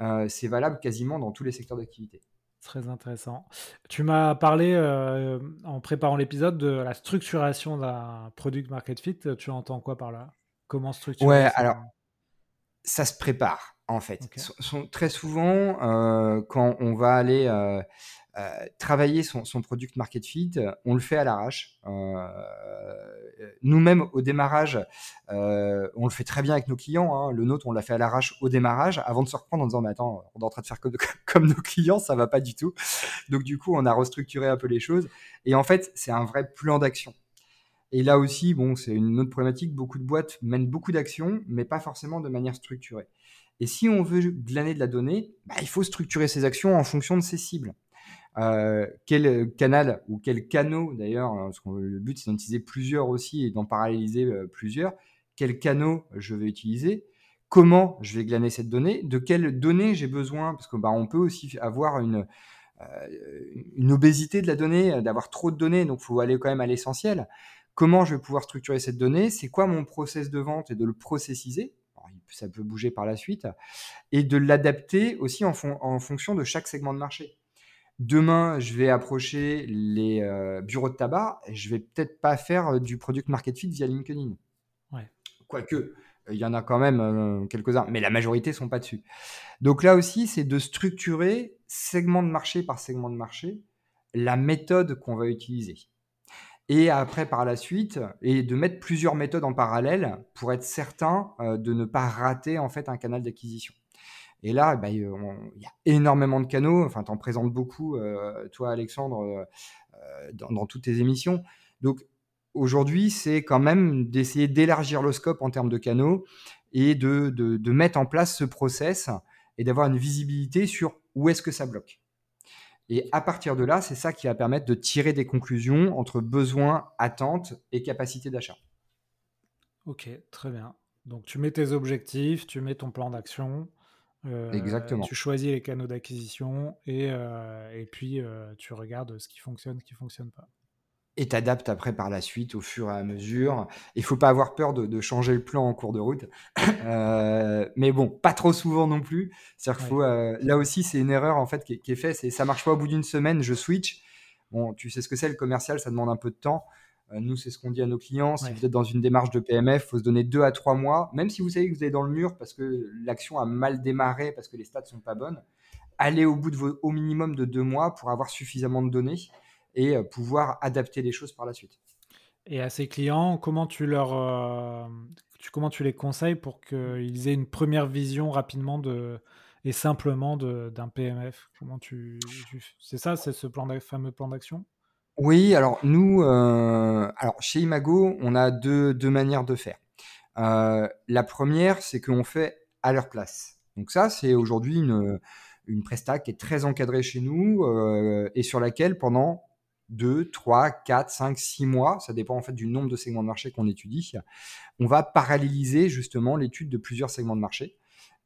euh, c'est valable quasiment dans tous les secteurs d'activité. Très intéressant. Tu m'as parlé euh, en préparant l'épisode de la structuration d'un product market fit. Tu entends quoi par là? Comment structurer Ouais, alors ça se prépare en fait. très souvent, euh, quand on va aller euh, euh, travailler son, son, product market fit, on le fait à l'arrache. Euh, nous-mêmes, au démarrage, euh, on le fait très bien avec nos clients. Hein. Le nôtre, on l'a fait à l'arrache au démarrage, avant de se reprendre en disant, mais attends, on est en train de faire comme, nos clients, ça va pas du tout. Donc du coup, on a restructuré un peu les choses. Et en fait, c'est un vrai plan d'action. Et là aussi, bon, c'est une autre problématique. Beaucoup de boîtes mènent beaucoup d'actions, mais pas forcément de manière structurée. Et si on veut glaner de la donnée, bah, il faut structurer ses actions en fonction de ses cibles. Euh, quel canal ou quel canot d'ailleurs, hein, parce que le but c'est d'en utiliser plusieurs aussi et d'en paralléliser euh, plusieurs, quel canot je vais utiliser, comment je vais glaner cette donnée, de quelles données j'ai besoin, parce que bah, on peut aussi avoir une, euh, une obésité de la donnée, d'avoir trop de données, donc il faut aller quand même à l'essentiel. Comment je vais pouvoir structurer cette donnée? C'est quoi mon process de vente? Et de le processiser? Ça peut bouger par la suite, et de l'adapter aussi en fonction de chaque segment de marché. Demain, je vais approcher les euh, bureaux de tabac et je vais peut-être pas faire euh, du product market fit via LinkedIn. Quoique, il y en a quand même euh, quelques-uns, mais la majorité sont pas dessus. Donc là aussi, c'est de structurer segment de marché par segment de marché la méthode qu'on va utiliser. Et après, par la suite, et de mettre plusieurs méthodes en parallèle pour être certain de ne pas rater en fait un canal d'acquisition. Et là, bah, il y a énormément de canaux. Enfin, tu en présentes beaucoup, euh, toi, Alexandre, euh, euh, dans, toutes tes émissions. Donc, aujourd'hui, c'est quand même d'essayer d'élargir le scope en termes de canaux et de, de, mettre en place ce process et d'avoir une visibilité sur où est-ce que ça bloque. Et à partir de là, c'est ça qui va permettre de tirer des conclusions entre besoins, attentes et capacité d'achat. Ok, très bien. Donc tu mets tes objectifs, tu mets ton plan d'action, euh, Exactement. Tu choisis les canaux d'acquisition et, euh, et puis euh, tu regardes ce qui fonctionne, ce qui fonctionne pas. et t'adaptes après par la suite au fur et à mesure. Il faut pas avoir peur de, changer le plan en cours de route, euh, mais bon, pas trop souvent non plus. cest faut, là aussi, c'est une erreur en fait qui, est faite. C'est ça marche pas au bout d'une semaine, je switch. Bon, tu sais ce que c'est le commercial, ça demande un peu de temps. Euh, nous, c'est ce qu'on dit à nos clients. Si vous êtes dans une démarche de PMF, il faut se donner deux à trois mois, même si vous savez que vous êtes dans le mur parce que l'action a mal démarré, parce que les stats sont pas bonnes. Allez au bout de vos, au minimum de deux mois pour avoir suffisamment de données et euh, pouvoir adapter les choses par la suite. Et à ces clients, comment tu leur, euh, comment tu les conseilles pour qu'ils aient une première vision rapidement de, et simplement d'un PMF Comment tu, c'est ça, c'est ce plan fameux plan d'action? Oui, alors nous, euh, alors chez Imago, on a deux, deux manières de faire. la première, c'est qu'on fait à leur place. Donc ça, c'est aujourd'hui une, une presta qui est très encadrée chez nous et sur laquelle pendant 2, 3, 4, 5, 6 mois, ça dépend en fait du nombre de segments de marché qu'on étudie, on va paralléliser justement l'étude de plusieurs segments de marché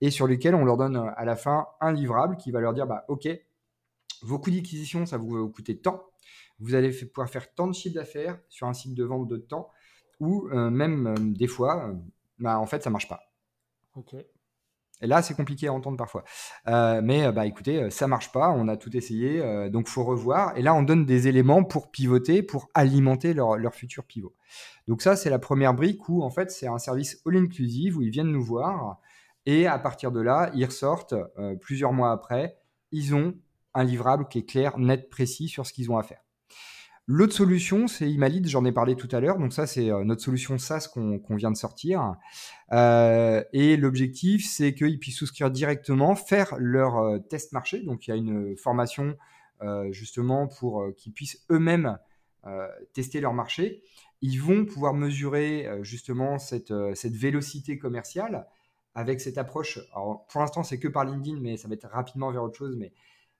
et sur lesquels on leur donne à la fin un livrable qui va leur dire bah, OK, vos coûts d'acquisition, ça vous coûter tant, vous allez pouvoir faire tant de chiffre d'affaires sur un site de vente de temps ou euh, même euh, des fois, euh, bah, en fait, ça marche pas. OK. Et là, c'est compliqué à entendre parfois. Mais bah, écoutez, ça marche pas, on a tout essayé, donc donc faut revoir. Et là, on donne des éléments pour pivoter, pour alimenter leur, leur futur pivot. Donc ça, c'est la première brique où en fait, c'est un service all-inclusive où ils viennent nous voir et à partir de là, ils ressortent plusieurs mois après, ils ont un livrable qui est clair, net, précis sur ce qu'ils ont à faire. L'autre solution, c'est Imalid, j'en ai parlé tout à l'heure. Donc ça, c'est euh, notre solution SaaS qu'on vient de sortir. Euh, et l'objectif, c'est qu'ils puissent souscrire directement, faire leur euh, test marché. Donc il y a une formation justement pour qu'ils puissent eux-mêmes tester leur marché. Ils vont pouvoir mesurer justement cette, cette vélocité commerciale avec cette approche. Pour l'instant, c'est que par LinkedIn, mais ça va être rapidement vers autre chose. Mais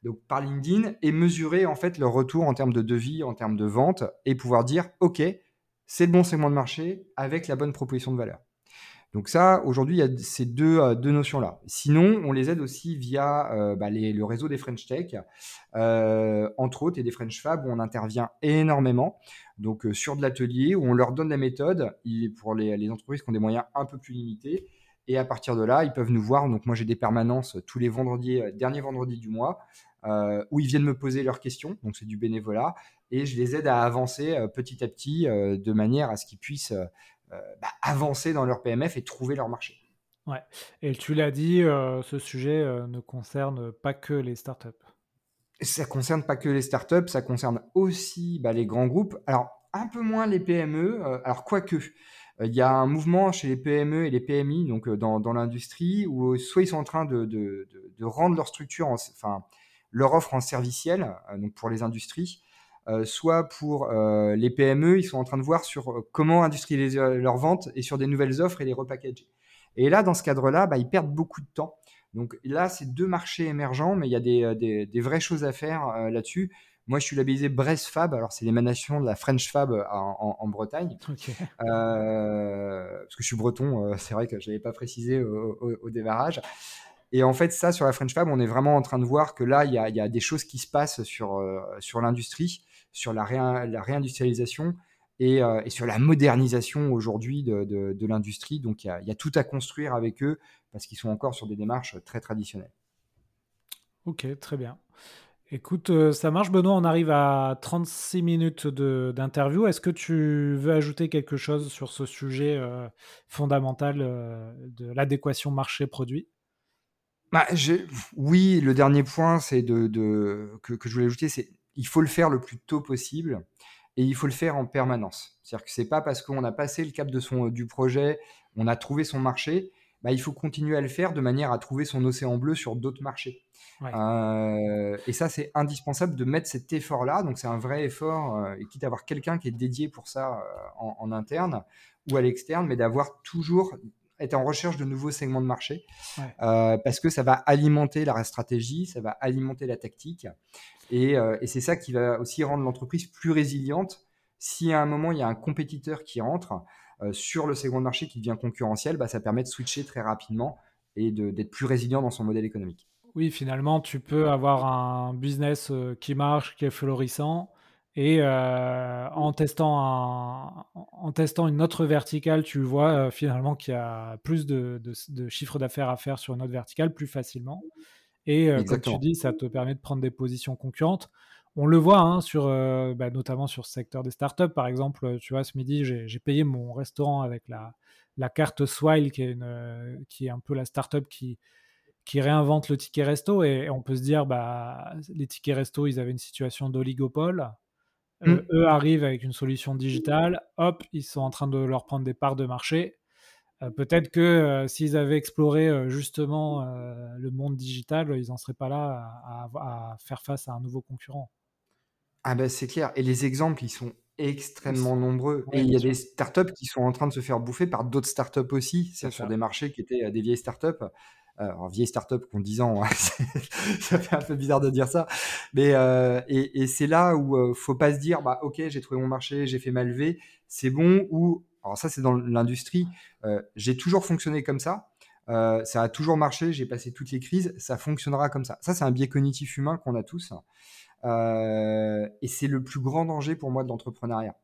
donc par LinkedIn et mesurer en fait leur retour en termes de devis, en termes de vente et pouvoir dire ok c'est le bon segment de marché avec la bonne proposition de valeur. Donc ça aujourd'hui il y a ces deux, euh, deux notions là. Sinon on les aide aussi via euh, bah, le réseau des French Tech euh, entre autres et des French Fab où on intervient énormément. Donc sur de l'atelier où on leur donne la méthode pour les entreprises qui ont des moyens un peu plus limités et à partir de là, ils peuvent nous voir. Donc moi, j'ai des permanences tous les vendredis, dernier vendredi du mois, euh, où ils viennent me poser leurs questions, donc c'est du bénévolat, et je les aide à avancer euh, petit à petit euh, de manière à ce qu'ils puissent bah, avancer dans leur PMF et trouver leur marché. Ouais. Et tu l'as dit, ce sujet ne concerne pas que les startups. Ça concerne pas que les startups, ça concerne aussi bah, les grands groupes. Alors un peu moins les PME. alors quoique, il y a un mouvement chez les PME et les PMI, donc dans, dans l'industrie, où soit ils sont en train de, rendre leur structure, enfin leur offre en serviciel, euh, donc pour les industries, euh, soit pour euh, les PME, ils sont en train de voir sur comment industrialiser leurs ventes et sur des nouvelles offres et les repackager. Et là, dans ce cadre-là, bah, ils perdent beaucoup de temps. Donc là, c'est deux marchés émergents, mais il y a des, vraies choses à faire là-dessus. Moi, je suis labellisé Brest Fab. Alors, c'est l'émanation de la French Fab en, en, Bretagne. Euh, parce que je suis breton, c'est vrai que je n'avais pas précisé au, au, au, démarrage. Et en fait, ça, sur la French Fab, on est vraiment en train de voir que là, il y a, y a des choses qui se passent sur, euh, sur l'industrie, sur la, la réindustrialisation et, euh, et, sur la modernisation aujourd'hui de, de, de l'industrie. Donc, il y, a, tout à construire avec eux parce qu'ils sont encore sur des démarches très traditionnelles. Ok, très bien. Écoute, euh, ça marche, Benoît. On arrive à 36 minutes d'interview. Est-ce que tu veux ajouter quelque chose sur ce sujet fondamental de l'adéquation marché-produit? Bah, oui, le dernier point, c'est de, que, je voulais ajouter, c'est il faut le faire le plus tôt possible et il faut le faire en permanence. C'est-à-dire que c'est pas parce qu'on a passé le cap de son, du projet, on a trouvé son marché, bah, il faut continuer à le faire de manière à trouver son océan bleu sur d'autres marchés. Euh, et ça, c'est indispensable de mettre cet effort-là. Donc, c'est un vrai effort, euh, et quitte à avoir quelqu'un qui est dédié pour ça euh, en, en, interne ou à l'externe, mais d'avoir toujours être en recherche de nouveaux segments de marché euh, parce que ça va alimenter la stratégie, ça va alimenter la tactique euh, et, c'est ça qui va aussi rendre l'entreprise plus résiliente. Si à un moment il y a un compétiteur qui rentre sur le de marché qui devient concurrentiel, bah, ça permet de switcher très rapidement et d'être plus résilient dans son modèle économique. Oui, finalement, tu peux avoir un business qui marche, qui est florissant, Et en, testant un, en testant une autre verticale, tu vois finalement qu'il y a plus de, de, chiffre d'affaires à faire sur une autre verticale plus facilement. Et comme tu dis, ça te permet de prendre des positions concurrentes. On le voit hein, sur, bah, notamment sur ce secteur des startups. Par exemple, tu vois, ce midi, j'ai payé mon restaurant avec la, la carte Swile, qui est, une, qui est un peu la startup qui, qui réinvente le ticket resto. Et, on peut se dire, bah, les tickets resto, ils avaient une situation d'oligopole. Mmh. eux arrivent avec une solution digitale, hop, ils sont en train de leur prendre des parts de marché. Euh, peut-être que euh, s'ils avaient exploré euh, justement le monde digital, ils n'en seraient pas là à, faire face à un nouveau concurrent. Ah ben c'est clair. Et les exemples, ils sont extrêmement nombreux. et il y a des startups qui sont en train de se faire bouffer par d'autres startups aussi, sur des marchés qui étaient des vieilles startups. Euh, alors, vieille startup qui ont 10 ans, hein, ça fait un peu bizarre de dire ça. Mais, euh, et, et c'est là où euh, faut pas se dire, bah, ok, j'ai trouvé mon marché, j'ai fait ma levée, c'est bon. Ou, alors ça, c'est dans l'industrie, euh, j'ai toujours fonctionné comme ça. Euh, ça a toujours marché, j'ai passé toutes les crises, ça fonctionnera comme ça. Ça, c'est un biais cognitif humain qu'on a tous. Euh, et c'est le plus grand danger pour moi de l'entrepreneuriat.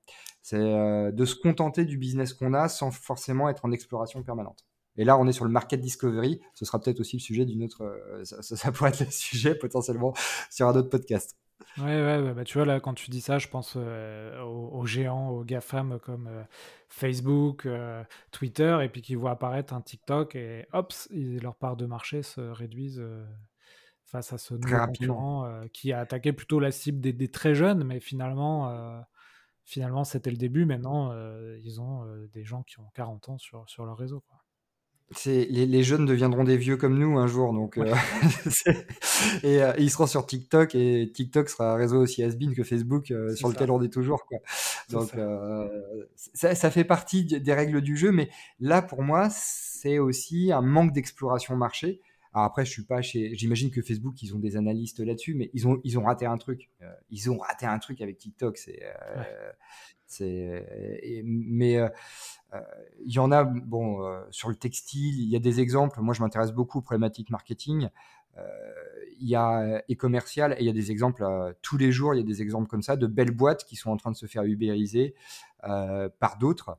C'est de se contenter du business qu'on a sans forcément être en exploration permanente. Et là, on est sur le market discovery. Ce sera peut-être aussi le sujet d'une autre. Euh, ça, pourrait être le sujet potentiellement sur un autre podcast. Ouais, ouais, bah, tu vois, là, quand tu dis ça, je pense euh, aux, géants, aux GAFAM comme euh, Facebook, Twitter, et puis qui voient apparaître un TikTok et hop, leur part de marché se réduisent face à ce nouveau concurrent qui a attaqué plutôt la cible des, très jeunes, mais finalement, finalement c'était le début. Maintenant, ils ont des gens qui ont 40 ans sur, sur leur réseau. Quoi les, jeunes deviendront des vieux comme nous un jour, donc euh, et, euh, ils seront sur TikTok et TikTok sera un réseau aussi has que Facebook euh, sur lequel on est toujours quoi. Donc ça. Ça, fait partie des règles du jeu, mais là pour moi c'est aussi un manque d'exploration marché. Alors après je suis pas chez, j'imagine que Facebook ils ont des analystes là-dessus, mais ils ont ils ont raté un truc. ils ont raté un truc avec TikTok, c'est c'est mais euh, il y en a, bon, euh, sur le textile, il y a des exemples. Moi, je m'intéresse beaucoup aux problématiques marketing. Euh, il y a e-commercial et il y a des exemples tous les jours. Il y a des exemples comme ça de belles boîtes qui sont en train de se faire ubériser par d'autres,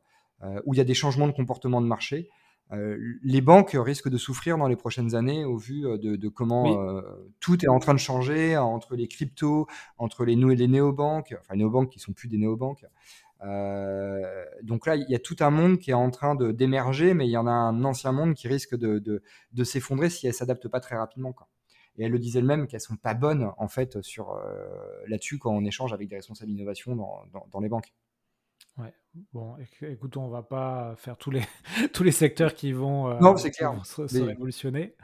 où il y a des changements de comportement de marché. Les banques risquent de souffrir dans les prochaines années au vu de, comment tout est en train de changer entre les cryptos, entre les, les néobanques, enfin les néobanques qui sont plus des néobanques, euh, donc là, il y a tout un monde qui est en train d'émerger, mais il y en a un ancien monde qui risque de, de, s'effondrer si elles s'adaptent pas très rapidement. Quoi. Et elle le disait elle-même qu'elles sont pas bonnes en fait sur euh, là-dessus quand on échange avec des responsables d'innovation dans, dans, les banques. Ouais. Bon, écoute, on va pas faire tous les tous les secteurs qui vont, euh, non, c'est clair. Se, révolutionner.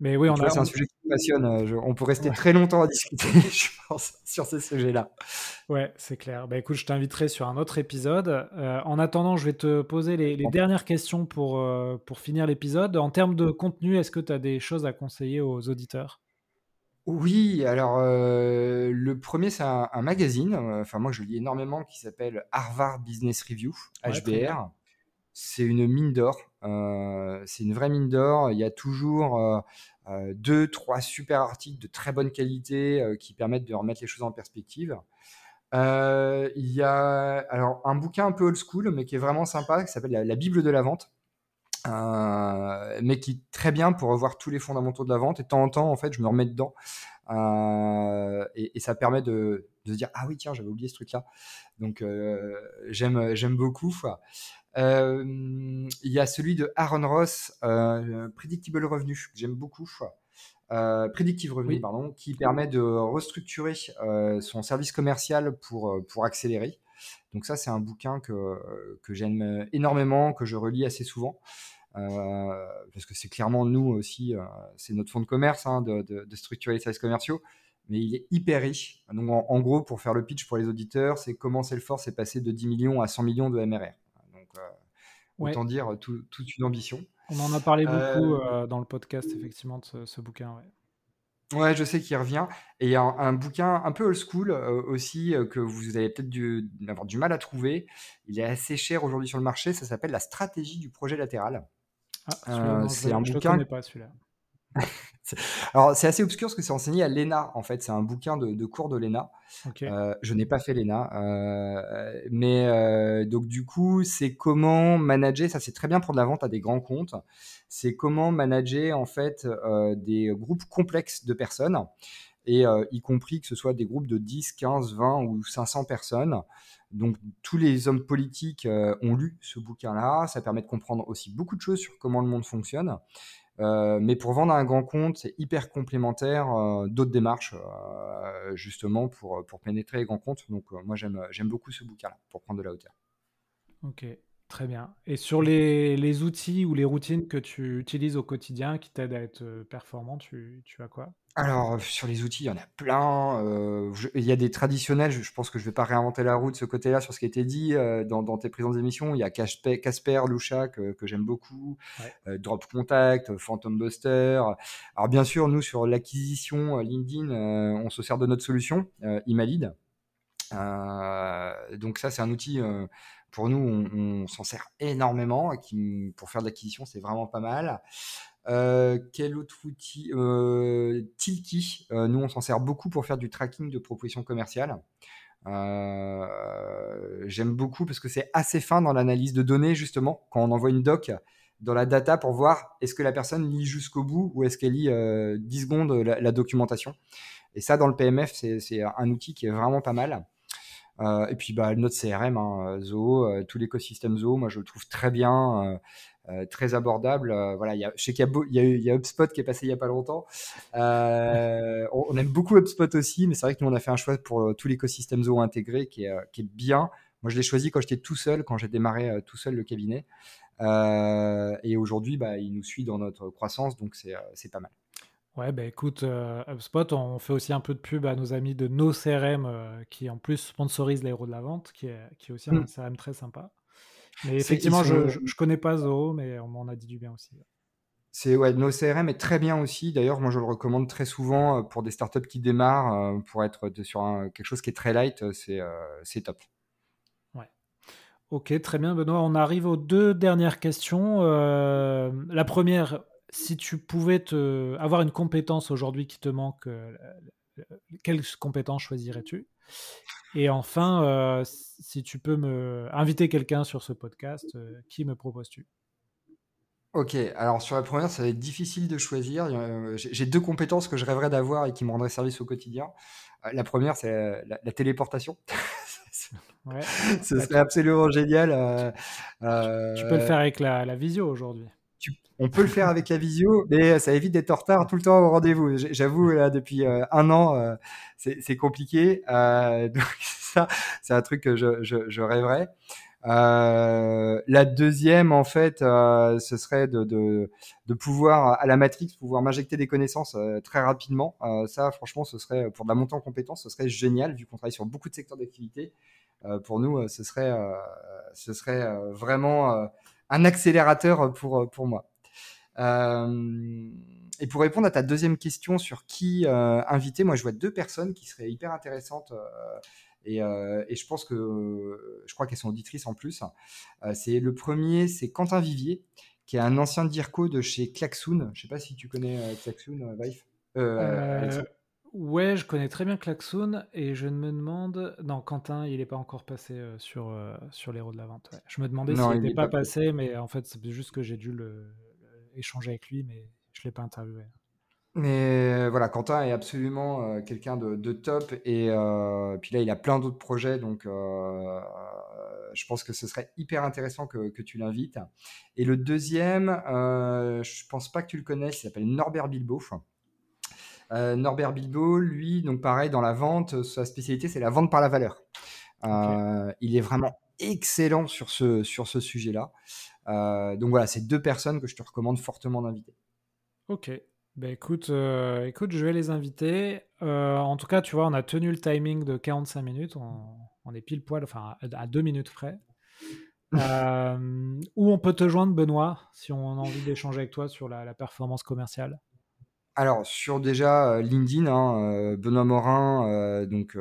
Mais oui, on a. C'est un sujet qui me passionne. Euh, on peut rester très longtemps à discuter, je pense, sur ces sujets-là. Ouais, c'est clair. Bah, écoute, je t'inviterai sur un autre épisode. Euh, en attendant, je vais te poser les, dernières questions pour, euh, pour finir l'épisode. En termes de contenu, est-ce que tu as des choses à conseiller aux auditeurs? Oui, alors le premier c'est un, magazine, enfin moi je lis énormément, qui s'appelle Harvard Business Review, HBR. C'est une mine d'or. Euh, c'est une vraie mine d'or. Il y a toujours euh, euh, deux, trois super articles de très bonne qualité qui permettent de remettre les choses en perspective. il y a alors un bouquin un peu old school, mais qui est vraiment sympa, qui s'appelle la, Bible de la vente. Mais qui est très bien pour revoir tous les fondamentaux de la vente. Et de temps en temps, en fait, je me remets dedans. et, ça permet de, se dire Ah oui, tiens, j'avais oublié ce truc-là. Donc, j'aime, j'aime beaucoup. Euh, il y a celui de Aaron Ross, euh, Predictable Revenue, que j'aime beaucoup. Euh, Predictive Revenue, pardon, qui permet de restructurer son service commercial pour, pour accélérer. Donc ça, c'est un bouquin que, que j'aime énormément, que je relis assez souvent. parce que c'est clairement nous aussi, c'est notre fonds de commerce hein, de, de, structurer les services commerciaux, mais il est hyper riche. Donc en, gros, pour faire le pitch pour les auditeurs, c'est comment Salesforce est passé de 10 millions à 100 millions de MRR. Autant dire toute une ambition. On en a parlé beaucoup euh, dans le podcast, effectivement, de ce, bouquin. Ouais. Ouais. je sais qu'il revient. Et il y a un, bouquin un peu old school euh, aussi euh, que vous avez peut-être dû avoir du mal à trouver. Il est assez cher aujourd'hui sur le marché. Ça s'appelle La stratégie du projet latéral. Ah, c'est un bouquin. Je pas celui-là. Alors, c'est assez obscur parce que c'est enseigné à l'ENA, en fait. C'est un bouquin de, cours de l'ENA. Euh, je n'ai pas fait l'ENA. Euh, mais euh, donc, du coup, c'est comment manager, ça c'est très bien pour de la vente à des grands comptes, c'est comment manager, en fait, des groupes complexes de personnes, et y compris que ce soit des groupes de 10, 15, 20 ou 500 personnes. Donc, tous les hommes politiques ont lu ce bouquin-là. Ça permet de comprendre aussi beaucoup de choses sur comment le monde fonctionne. Euh, mais pour vendre un grand compte, c'est hyper complémentaire euh, d'autres démarches, euh, justement, pour, pour pénétrer les grands comptes. Donc, moi, j'aime beaucoup ce bouquin-là, pour prendre de la hauteur. Ok, très bien. Et sur les, les, outils ou les routines que tu utilises au quotidien qui t'aident à être performant, tu, tu as quoi? Alors, sur les outils, il y en a plein. Euh, il y a des traditionnels, je, pense que je ne vais pas réinventer la roue de ce côté-là sur ce qui a été dit euh, dans, tes présences d'émission. Il y a Casper, Lusha que, j'aime beaucoup, euh, Drop Contact, Phantom Buster. Alors, bien sûr, nous, sur l'acquisition LinkedIn, on se sert de notre solution, Imalid. donc, ça, c'est un outil pour nous, on, s'en sert énormément. Pour faire de l'acquisition, c'est vraiment pas mal. Euh, quel autre outil euh, Tilki. Euh, nous, on s'en sert beaucoup pour faire du tracking de propositions commerciales. J'aime beaucoup parce que c'est assez fin dans l'analyse de données, justement, quand on envoie une doc dans la data pour voir est-ce que la personne lit jusqu'au bout ou est-ce qu'elle lit 10 secondes la, documentation. Et ça, dans le PMF, c'est un outil qui est vraiment pas mal. Et puis bah, notre CRM, hein, Zoho, tout l'écosystème Zoho, moi je le trouve très bien. Euh, très abordable. Euh, voilà, je sais qu'il y, a HubSpot qui est passé il y a pas longtemps. Euh, on, aime beaucoup HubSpot aussi, mais c'est vrai que nous on a fait un choix pour tout l'écosystème Zoho intégré qui est, qui est bien. Moi, je l'ai choisi quand j'étais tout seul, quand j'ai démarré tout seul le cabinet. et aujourd'hui, bah, il nous suit dans notre croissance, donc c'est pas mal. Ouais, bah écoute, HubSpot, on fait aussi un peu de pub à nos amis de nos CRM qui en plus sponsorisent l'aéro de la vente, qui est, qui est aussi un mmh. CRM très sympa. Mais effectivement, je, ne connais pas Zoho, mais on m'en a dit du bien aussi. C'est ouais, nos CRM est très bien aussi. D'ailleurs, moi je le recommande très souvent euh, pour des startups qui démarrent, euh, pour être sur quelque chose qui est très light, euh, c'est top. Ouais. Ok, très bien, Benoît. On arrive aux deux dernières questions. la première, si tu pouvais te, avoir une compétence aujourd'hui qui te manque, quelle compétence choisirais-tu? Et enfin, euh, si tu peux me inviter quelqu'un sur ce podcast, euh, qui me proposes-tu? Ok, alors sur la première, ça va être difficile de choisir. Euh, j'ai deux compétences que je rêverais d'avoir et qui me rendraient service au quotidien. La première, c'est la, téléportation. ouais, Ce serait absolument génial. Tu, peux le faire avec la visio aujourd'hui on peut le faire avec la visio, mais ça évite d'être en retard tout le temps au rendez-vous. J'avoue, là, depuis euh, un an, euh, c'est compliqué. Euh, donc ça, c'est un truc que je, rêverais. la deuxième, en fait, ce serait de, pouvoir, à la Matrix, pouvoir m'injecter des connaissances très rapidement. ça, franchement, ce serait, pour la montée en compétences, ce serait génial, vu qu'on travaille sur beaucoup de secteurs d'activité. pour nous, ce serait, ce serait vraiment un accélérateur pour, pour moi. Euh, et pour répondre à ta deuxième question sur qui euh, inviter, moi je vois deux personnes qui seraient hyper intéressantes. Euh, et, et, je pense que je crois qu'elles sont auditrices en plus. c'est le premier, c'est Quentin Vivier, qui est un ancien DIRCO de chez Klaxoon. Je sais pas si tu connais Klaxoon, Vive. Ouais, je connais très bien Klaxoon et je me demande. Non, Quentin, il n'est pas encore passé sur, sur l'héros de la vente. Je me demandais s'il n'était pas, passé, mais en fait, c'est juste que j'ai dû le, échanger avec lui, mais je ne l'ai pas interviewé. Mais voilà, Quentin est absolument euh, quelqu'un de, top. Et euh, puis là, il a plein d'autres projets. Donc, euh, je pense que ce serait hyper intéressant que, tu l'invites. Et le deuxième, je pense pas que tu le connaisses, il s'appelle Norbert Bilbo. Norbert Bilbo, lui, donc pareil, dans la vente, sa spécialité, c'est la vente par la valeur. Il est vraiment excellent sur ce, sur ce sujet-là. Euh, donc voilà, c'est deux personnes que je te recommande fortement d'inviter. Ok. Ben écoute, euh, écoute, je vais les inviter. Euh, en tout cas, tu vois, on a tenu le timing de 45 minutes. On, est pile poil, enfin, à deux minutes près. où on peut te joindre, Benoît, si on a envie d'échanger avec toi sur la, performance commerciale? Alors, sur déjà LinkedIn, hein, Benoît Morin, donc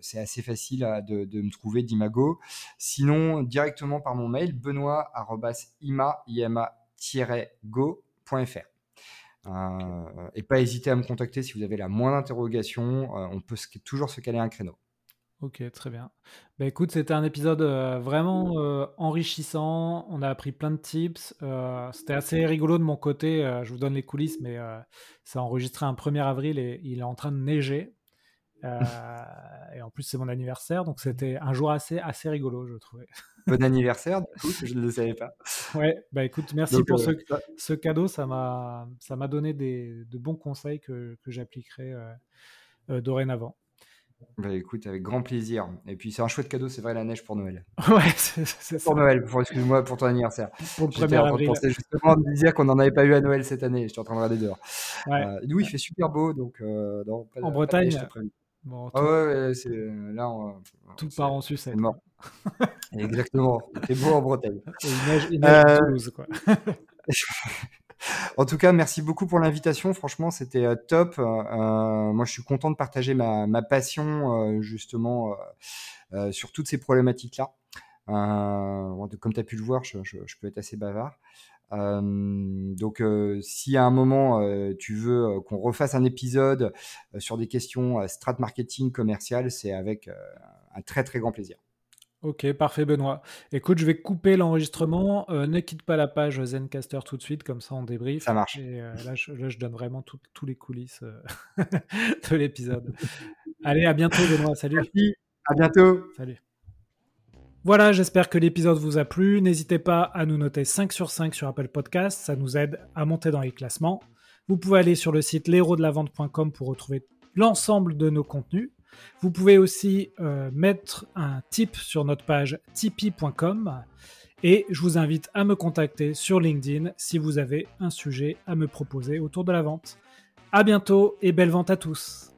c'est assez facile de, me trouver d'Imago. Sinon, directement par mon mail, benoît-ima-go.fr. et pas hésiter à me contacter si vous avez la moindre interrogation. on peut toujours se caler un créneau. Ok, très bien. Bah, écoute, c'était un épisode vraiment enrichissant. On a appris plein de tips. c'était assez rigolo de mon côté. je vous donne les coulisses, mais ça a enregistré un 1er avril et il est en train de neiger. et en plus, c'est mon anniversaire, donc c'était un jour assez, assez rigolo, je trouvais. Bon anniversaire, du coup, je ne le savais pas. Ouais, bah écoute, merci pour ce, ce, cadeau. Ça m'a donné des, de bons conseils que, que j'appliquerai dorénavant. Bah écoute, avec grand plaisir. Et puis c'est un chouette cadeau, c'est vrai, la neige pour Noël. ouais, c'est Pour Noël, pour, excuse-moi, pour ton anniversaire. Pour le 1er avril. Pensais justement de dire qu'on n'en avait pas eu à Noël cette année. Je suis en train de regarder dehors. Ouais. Euh, nous, il fait super beau, donc euh, En Bretagne bon, Ah ouais, c'est là. On, tout part en sucette. mort. Exactement. C'est beau en Bretagne. Et il neige, il neige euh... Toulouse, quoi. En tout cas, merci beaucoup pour l'invitation. Franchement, c'était euh, top. Euh, euh, moi, je suis content de partager ma, passion justement sur toutes ces problématiques-là. comme tu as pu le voir, je, peux être assez bavard. donc, si à un moment tu veux qu'on refasse un épisode sur des questions strat marketing commercial, c'est avec un très très grand plaisir. Ok, parfait Benoît. Écoute, je vais couper l'enregistrement. Euh, ne quitte pas la page Zencaster tout de suite, comme ça on débrief. Ça marche. Et euh, là, je, donne vraiment tous les coulisses euh, de l'épisode. Allez, à bientôt Benoît. Salut. Merci. À bientôt. Salut. Voilà, j'espère que l'épisode vous a plu. N'hésitez pas à nous noter 5 sur 5 sur Apple Podcast. Ça nous aide à monter dans les classements. Vous pouvez aller sur le site l'héros-de-la-vente.com pour retrouver l'ensemble de nos contenus. Vous pouvez aussi euh, mettre un tip sur notre page tipeee.com et je vous invite à me contacter sur LinkedIn si vous avez un sujet à me proposer autour de la vente. À bientôt et belle vente à tous.